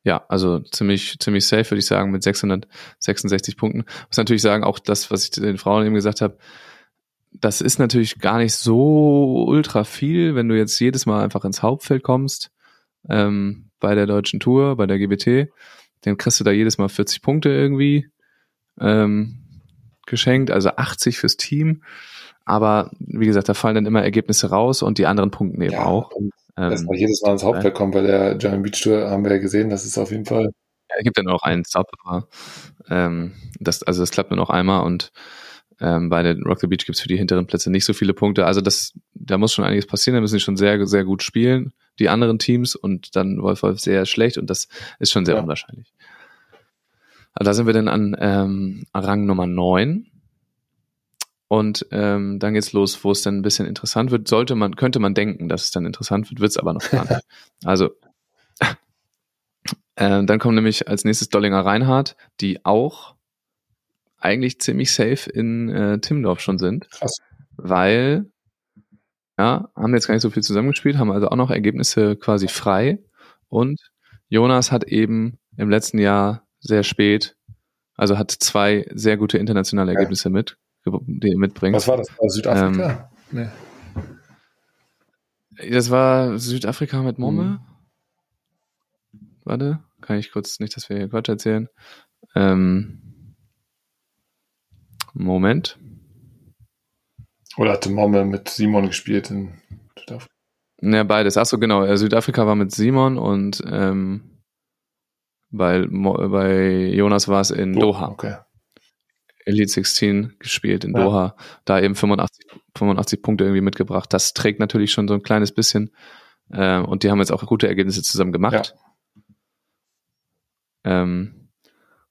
Ja, also ziemlich, ziemlich safe, würde ich sagen, mit 666 Punkten. Muss natürlich sagen, auch das, was ich den Frauen eben gesagt habe, das ist natürlich gar nicht so ultra viel, wenn du jetzt jedes Mal einfach ins Hauptfeld kommst ähm, bei der deutschen Tour, bei der GBT, dann kriegst du da jedes Mal 40 Punkte irgendwie ähm, geschenkt, also 80 fürs Team. Aber wie gesagt, da fallen dann immer Ergebnisse raus und die anderen Punkten eben ja, auch. Ähm, erstmal jedes Mal ins Hauptfeld kommen, bei der German Beach Tour haben wir ja gesehen, das ist auf jeden Fall. Ja, es gibt dann auch einen Stop, aber ähm, das, also das klappt nur noch einmal und ähm, bei der Rock the Beach gibt's für die hinteren Plätze nicht so viele Punkte. Also das, da muss schon einiges passieren, da müssen sie schon sehr, sehr gut spielen, die anderen Teams, und dann Wolf Wolf sehr schlecht und das ist schon sehr ja. unwahrscheinlich. Also da sind wir dann an ähm, Rang Nummer 9. Und ähm, dann geht's los, wo es dann ein bisschen interessant wird. Sollte man, könnte man denken, dass es dann interessant wird, wird's aber noch gar nicht. Also äh, dann kommt nämlich als nächstes Dollinger Reinhardt, die auch eigentlich ziemlich safe in äh, Timmendorf schon sind. Krass. Weil, ja, haben jetzt gar nicht so viel zusammengespielt, haben also auch noch Ergebnisse quasi frei. Und Jonas hat eben im letzten Jahr sehr spät, also hat zwei sehr gute internationale Ergebnisse ja. mit, mitbringt. Was war das? War Südafrika? Ähm, nee. Das war Südafrika mit Momme. Mhm. Warte, kann ich kurz nicht, dass wir hier Quatsch erzählen. Ähm, Moment. Oder hatte Momme mit Simon gespielt in Südafrika? Ja, beides. Achso, genau. Südafrika war mit Simon und ähm, bei, bei Jonas war es in oh, Doha. Okay. Elite 16 gespielt in ja. Doha. Da eben 85, 85 Punkte irgendwie mitgebracht. Das trägt natürlich schon so ein kleines bisschen. Äh, und die haben jetzt auch gute Ergebnisse zusammen gemacht. Ja. Ähm,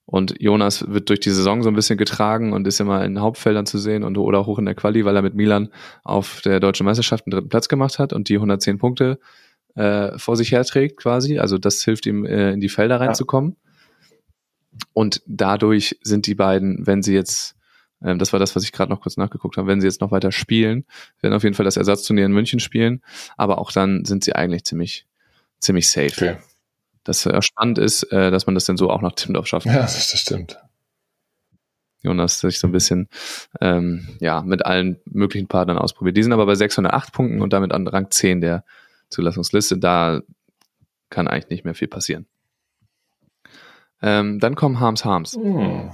und Jonas wird durch die Saison so ein bisschen getragen und ist immer in Hauptfeldern zu sehen und oder hoch in der Quali, weil er mit Milan auf der deutschen Meisterschaft einen dritten Platz gemacht hat und die 110 Punkte äh, vor sich herträgt quasi. Also das hilft ihm, äh, in die Felder reinzukommen. Ja. Und dadurch sind die beiden, wenn sie jetzt, äh, das war das, was ich gerade noch kurz nachgeguckt habe, wenn sie jetzt noch weiter spielen, werden auf jeden Fall das Ersatzturnier in München spielen, aber auch dann sind sie eigentlich ziemlich, ziemlich safe. Okay das äh, spannend ist, äh, dass man das dann so auch nach Timmendorf schafft. Ja, das, das stimmt. Jonas sich so ein bisschen ähm, ja mit allen möglichen Partnern ausprobiert. Die sind aber bei 608 Punkten und damit an Rang 10 der Zulassungsliste. Da kann eigentlich nicht mehr viel passieren. Ähm, dann kommen Harms Harms. Hm.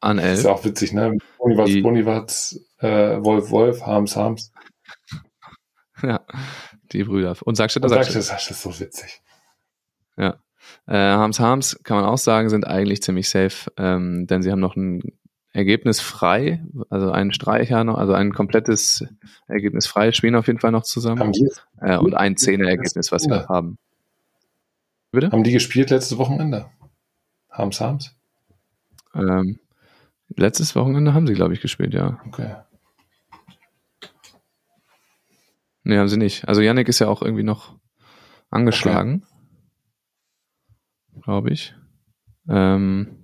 An 11. Ist ja auch witzig, ne? Bonivats, Bonivats, äh, Wolf, Wolf, Harms, Harms. ja, die Brüder. Und Sagstedt, Sagstedt. Das ist so witzig. Ja. Äh, Harms Harms kann man auch sagen, sind eigentlich ziemlich safe, ähm, denn sie haben noch ein Ergebnis frei, also einen Streicher noch, also ein komplettes Ergebnis frei, spielen auf jeden Fall noch zusammen. Äh, und ein Zehner-Ergebnis, was sie noch haben. Bitte? Haben die gespielt letztes Wochenende? Harms Harms? Ähm, letztes Wochenende haben sie, glaube ich, gespielt, ja. Okay. Nee, haben sie nicht. Also Yannick ist ja auch irgendwie noch angeschlagen. Okay glaube ich. Ähm,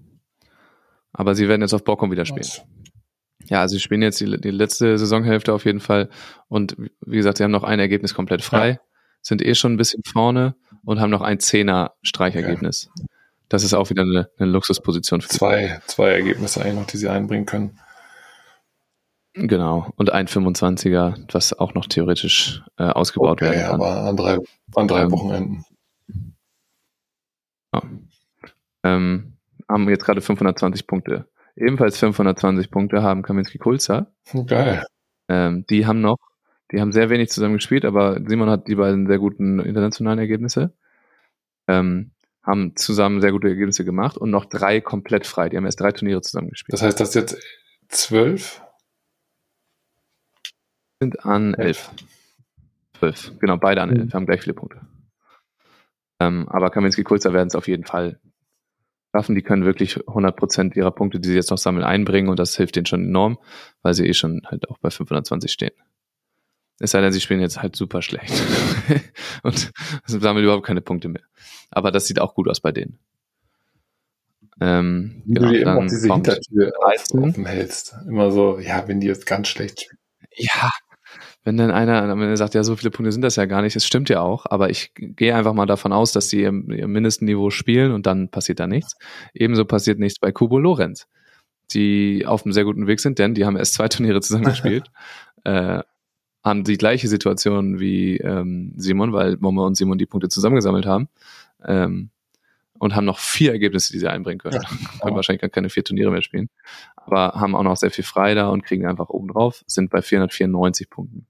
aber sie werden jetzt auf Bockum wieder spielen. Was? Ja, also sie spielen jetzt die, die, letzte Saisonhälfte auf jeden Fall. Und wie gesagt, sie haben noch ein Ergebnis komplett frei, ja. Sind eh schon ein bisschen vorne und haben noch ein Zehner-Streichergebnis. Okay. Das ist auch wieder eine, eine Luxusposition für zwei, zwei Ergebnisse eigentlich noch, die sie einbringen können. Genau, und ein 25er, was auch noch theoretisch äh, ausgebaut okay, werden kann. aber an drei, an drei ähm, Wochenenden. Ja. Ähm, haben jetzt gerade 520 Punkte. Ebenfalls 520 Punkte haben Kaminski Kulza. Geil. Ähm, die haben noch, die haben sehr wenig zusammen gespielt, aber Simon hat die beiden sehr guten internationalen Ergebnisse. Ähm, haben zusammen sehr gute Ergebnisse gemacht und noch drei komplett frei. Die haben erst drei Turniere zusammen gespielt. Das heißt, das jetzt zwölf? Sind an elf. Zwölf. Genau, beide an elf. Mhm. Haben gleich viele Punkte. Ähm, aber Kaminski Kulzer werden es auf jeden Fall schaffen, die können wirklich 100 Prozent ihrer Punkte, die sie jetzt noch sammeln, einbringen und das hilft denen schon enorm, weil sie eh schon halt auch bei 520 stehen. Es sei denn, sie spielen jetzt halt super schlecht und sammeln überhaupt keine Punkte mehr. Aber das sieht auch gut aus bei denen. Ähm, Wie genau, du dir immer diese Hintertür offen hältst. Immer so, ja, wenn die jetzt ganz schlecht spielen. Ja, wenn dann einer am Ende sagt, ja, so viele Punkte sind das ja gar nicht, es stimmt ja auch, aber ich gehe einfach mal davon aus, dass sie im, im Mindestniveau spielen und dann passiert da nichts. Ebenso passiert nichts bei Kubo Lorenz, die auf einem sehr guten Weg sind, denn die haben erst zwei Turniere zusammen gespielt, äh, haben die gleiche Situation wie ähm, Simon, weil Momo und Simon die Punkte zusammengesammelt haben. Ähm, und haben noch vier Ergebnisse, die sie einbringen können. Ja, können wahrscheinlich gar keine vier Turniere mehr spielen. Aber haben auch noch sehr viel frei da und kriegen einfach oben drauf, sind bei 494 Punkten.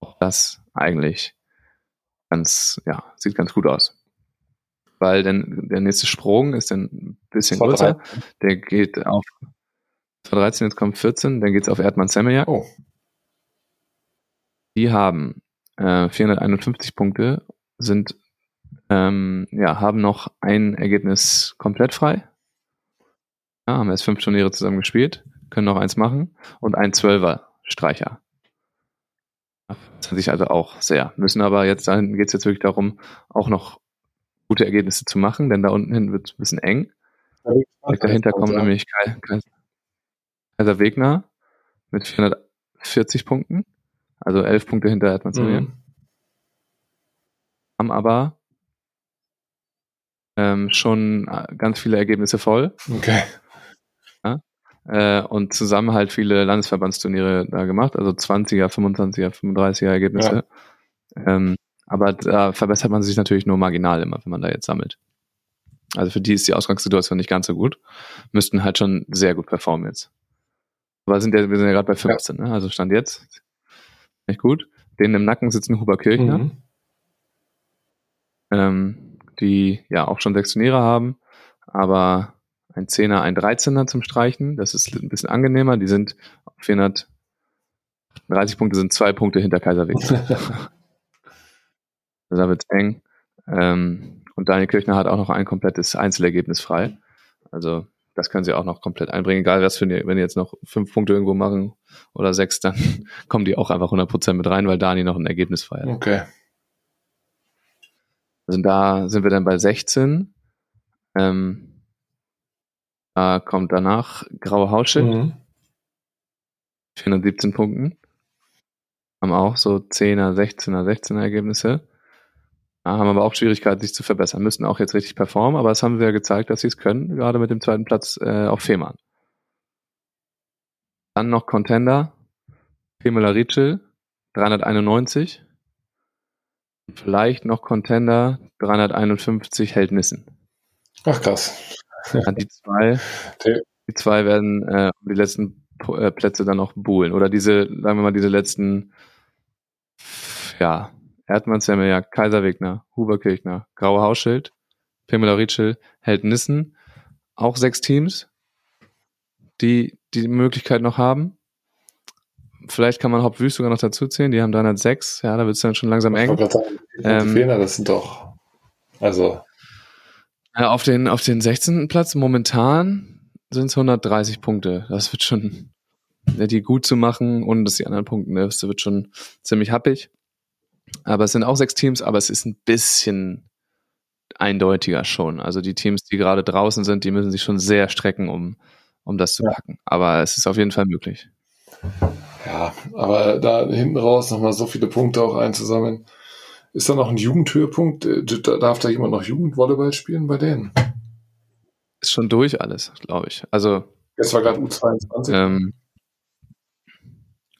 Auch das eigentlich ganz, ja, sieht ganz gut aus. Weil denn der nächste Sprung ist dann ein bisschen größer. Der geht auf 13, jetzt kommt 14, dann geht's auf Erdmann Semmeljak. Oh. Die haben äh, 451 Punkte, sind ähm, ja, haben noch ein Ergebnis komplett frei. Ja, haben erst fünf Turniere zusammen gespielt, können noch eins machen und ein Zwölfer Streicher. Das hat sich also auch sehr. Müssen aber jetzt, dann geht es jetzt wirklich darum, auch noch gute Ergebnisse zu machen, denn da unten hin wird es ein bisschen eng. Ja, dahinter kommen nämlich Kaiser Wegner mit 440 Punkten, also elf Punkte hinter Erdmann mhm. Haben aber ähm, schon äh, ganz viele Ergebnisse voll. Okay. Ja? Äh, und zusammen halt viele Landesverbandsturniere da gemacht, also 20er, 25er, 35er Ergebnisse. Ja. Ähm, aber da verbessert man sich natürlich nur marginal immer, wenn man da jetzt sammelt. Also für die ist die Ausgangssituation nicht ganz so gut. Müssten halt schon sehr gut performen jetzt. Aber sind ja, wir sind ja gerade bei 15, ja. ne? also Stand jetzt. Nicht gut. Denen im Nacken sitzen Huber Kirchner. Mhm. Ähm, die ja auch schon sechs Turniere haben, aber ein Zehner, ein Dreizehner zum Streichen. Das ist ein bisschen angenehmer. Die sind 430 Punkte, sind zwei Punkte hinter Kaiserweg. Da wird's eng. Ähm, und Daniel Kirchner hat auch noch ein komplettes Einzelergebnis frei. Also das können sie auch noch komplett einbringen. Egal was für wenn die jetzt noch fünf Punkte irgendwo machen oder sechs, dann kommen die auch einfach 100% mit rein, weil Dani noch ein Ergebnis frei hat. Okay. Also da sind wir dann bei 16. Ähm, da kommt danach Graue Hausschild. Mhm. 417 Punkten. Haben auch so 10er, 16er, 16er Ergebnisse. Haben aber auch Schwierigkeiten, sich zu verbessern. Müssen auch jetzt richtig performen, aber es haben wir ja gezeigt, dass sie es können, gerade mit dem zweiten Platz äh, auf Fehmarn. Dann noch Contender. Pemela Ritschel, 391. Vielleicht noch Contender 351 hält Nissen. Ach krass. Ja, die zwei, die zwei werden äh, die letzten äh, Plätze dann noch buhlen. Oder diese, sagen wir mal, diese letzten, ja, Erdmann, Semmeljak, Kaiserwegner, Huberkirchner, Graue Hausschild, Pamela Ritschel, Held Nissen. Auch sechs Teams, die die Möglichkeit noch haben. Vielleicht kann man Hauptwüst sogar noch dazu zählen. Die haben 306. Ja, da wird es dann schon langsam eng. Sagen, ähm, Fehler, das sind doch, also. Ja, auf den, auf den 16. Platz momentan sind es 130 Punkte. Das wird schon, die gut zu machen und dass die anderen Punkte, ne, das wird schon ziemlich happig. Aber es sind auch sechs Teams, aber es ist ein bisschen eindeutiger schon. Also die Teams, die gerade draußen sind, die müssen sich schon sehr strecken, um, um das zu packen. Aber es ist auf jeden Fall möglich. Ja, aber da hinten raus nochmal so viele Punkte auch einzusammeln. Ist da noch ein Jugendhöhepunkt? Äh, darf da jemand noch Jugendvolleyball spielen bei denen? Ist schon durch alles, glaube ich. Also. Es war gerade U22. Ähm,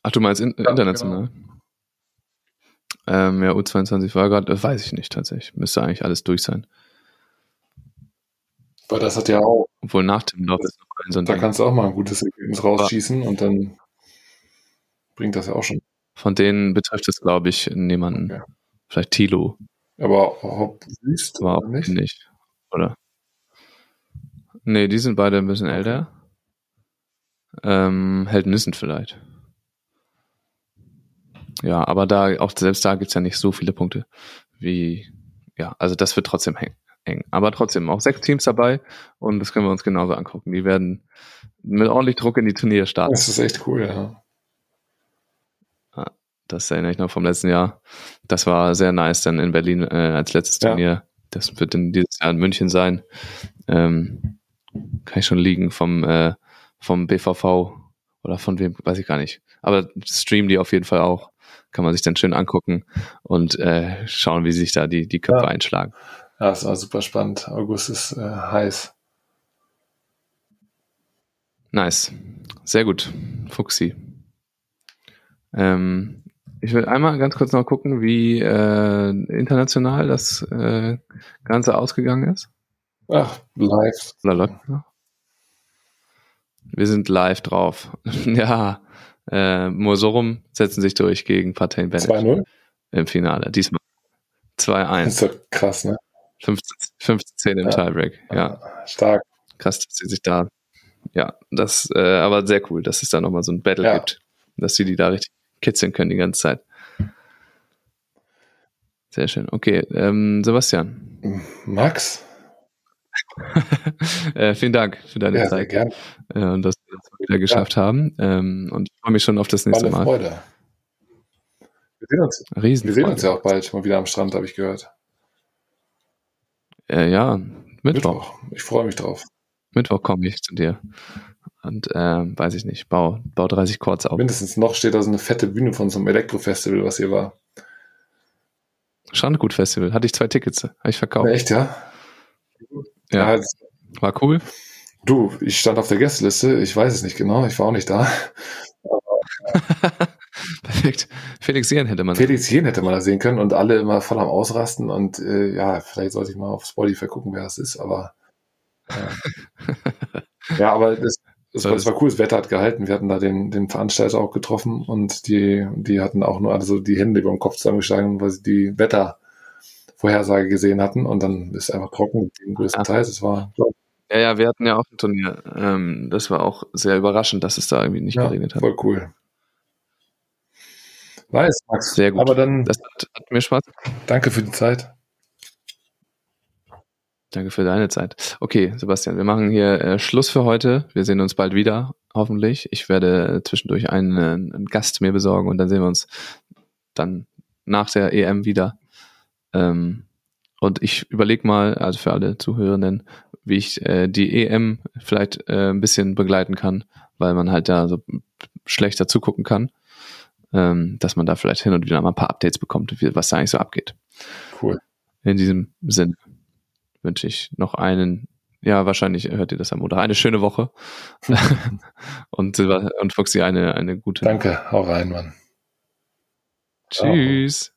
ach, du meinst in, ja, international? Genau. Ähm, ja, U22 war gerade, äh, weiß ich nicht tatsächlich. Müsste eigentlich alles durch sein. Weil das hat ja auch. Obwohl nach dem Lauf ist noch ein so ein Da Ding. kannst du auch mal ein gutes Ergebnis rausschießen und dann bringt das ja auch schon. Von denen betrifft es, glaube ich, niemanden. Okay. Vielleicht Tilo. Aber Hop Wüst war auch nicht? nicht, oder? Nee, die sind beide ein bisschen älter. Ähm, Held Nissen vielleicht. Ja, aber da, auch selbst da gibt's ja nicht so viele Punkte wie, ja, also das wird trotzdem hängen. eng. Aber trotzdem auch sechs Teams dabei und das können wir uns genauso angucken. Die werden mit ordentlich Druck in die Turniere starten. Das ist echt cool, ja. Das erinnere ich noch vom letzten Jahr. Das war sehr nice dann in Berlin äh, als letztes Ja. Turnier. Das wird dann dieses Jahr in München sein. Ähm, kann ich schon liegen vom, äh, vom BVV oder von wem, weiß ich gar nicht. Aber streamen die auf jeden Fall auch. Kann man sich dann schön angucken und äh, schauen, wie sich da die, die Köpfe Ja. einschlagen. Ja, es war super spannend. August ist äh, heiß. Nice. Sehr gut. Fuxi. Ähm, ich will einmal ganz kurz noch gucken, wie äh, international das äh, Ganze ausgegangen ist. Ach, live. Oder läuft noch? Wir sind live drauf. ja. Äh, Mosorum setzen sich durch gegen Patain Bennett 2-0. im Finale. Diesmal 2-1. Das ist doch krass, ne? 15, 15 im Ja. Tiebreak. Ja. Stark. krass, dass sie sich da, ja, das, äh, aber sehr cool, dass es da nochmal so ein Battle Ja. gibt, dass sie die da richtig kitzeln können die ganze Zeit. Sehr schön. Okay, ähm, Sebastian, Max? äh, vielen Dank für deine Ja, sehr Zeit gern. äh, und dass wir das wieder geschafft haben. Ähm, und ich freue mich schon auf das nächste Mal. Freude. Wir sehen uns, Riesen wir sehen uns ja auch bald mal wieder am Strand, habe ich gehört. Äh, ja, Mittwoch. Mittwoch. Ich freue mich drauf. Mittwoch komme ich zu dir. Und ähm, weiß ich nicht, bau, bau 30 Chords auf. Mindestens noch steht da so eine fette Bühne von so einem Elektrofestival, was hier war. Strandgut Festival, hatte ich zwei Tickets, habe ich verkauft. Echt, ja? Ja, jetzt- war cool. Du, ich stand auf der Gästeliste, ich weiß es nicht genau, ich war auch nicht da. Perfekt. Felix Jähn hätte man. Felix Jen hätte man da sehen können und alle immer voll am Ausrasten und äh, ja, vielleicht sollte ich mal auf Spotify gucken, wer das ist, aber äh, ja, aber das, das, war, das war cool, das Wetter hat gehalten. Wir hatten da den, den Veranstalter auch getroffen und die, die hatten auch nur alle so die Hände über dem Kopf zusammengeschlagen, weil sie die Wettervorhersage gesehen hatten und dann ist einfach trocken, den größten. Teil. Das war Ja, ja, wir hatten ja auch ein Turnier. Ähm, das war auch sehr überraschend, dass es da irgendwie nicht ja, geregnet hat. voll cool. Weiß, Max. Sehr gut. Aber dann Das hat, hat mir Spaß. danke für die Zeit. Danke für deine Zeit. Okay, Sebastian, wir machen hier äh, Schluss für heute. Wir sehen uns bald wieder, hoffentlich. Ich werde zwischendurch einen, äh, einen Gast mir besorgen und dann sehen wir uns dann nach der EM wieder. Ähm, und ich überlege mal, also für alle Zuhörenden, wie ich äh, die EM vielleicht äh, ein bisschen begleiten kann, weil man halt da so schlechter zugucken kann. Ähm, dass man da vielleicht hin und wieder mal ein paar Updates bekommt, was da eigentlich so abgeht. Cool. In diesem Sinne wünsche ich noch einen, ja, wahrscheinlich hört ihr das am Montag, eine schöne Woche. und, und Foxy eine, eine gute Danke, hau rein, Mann. Tschüss.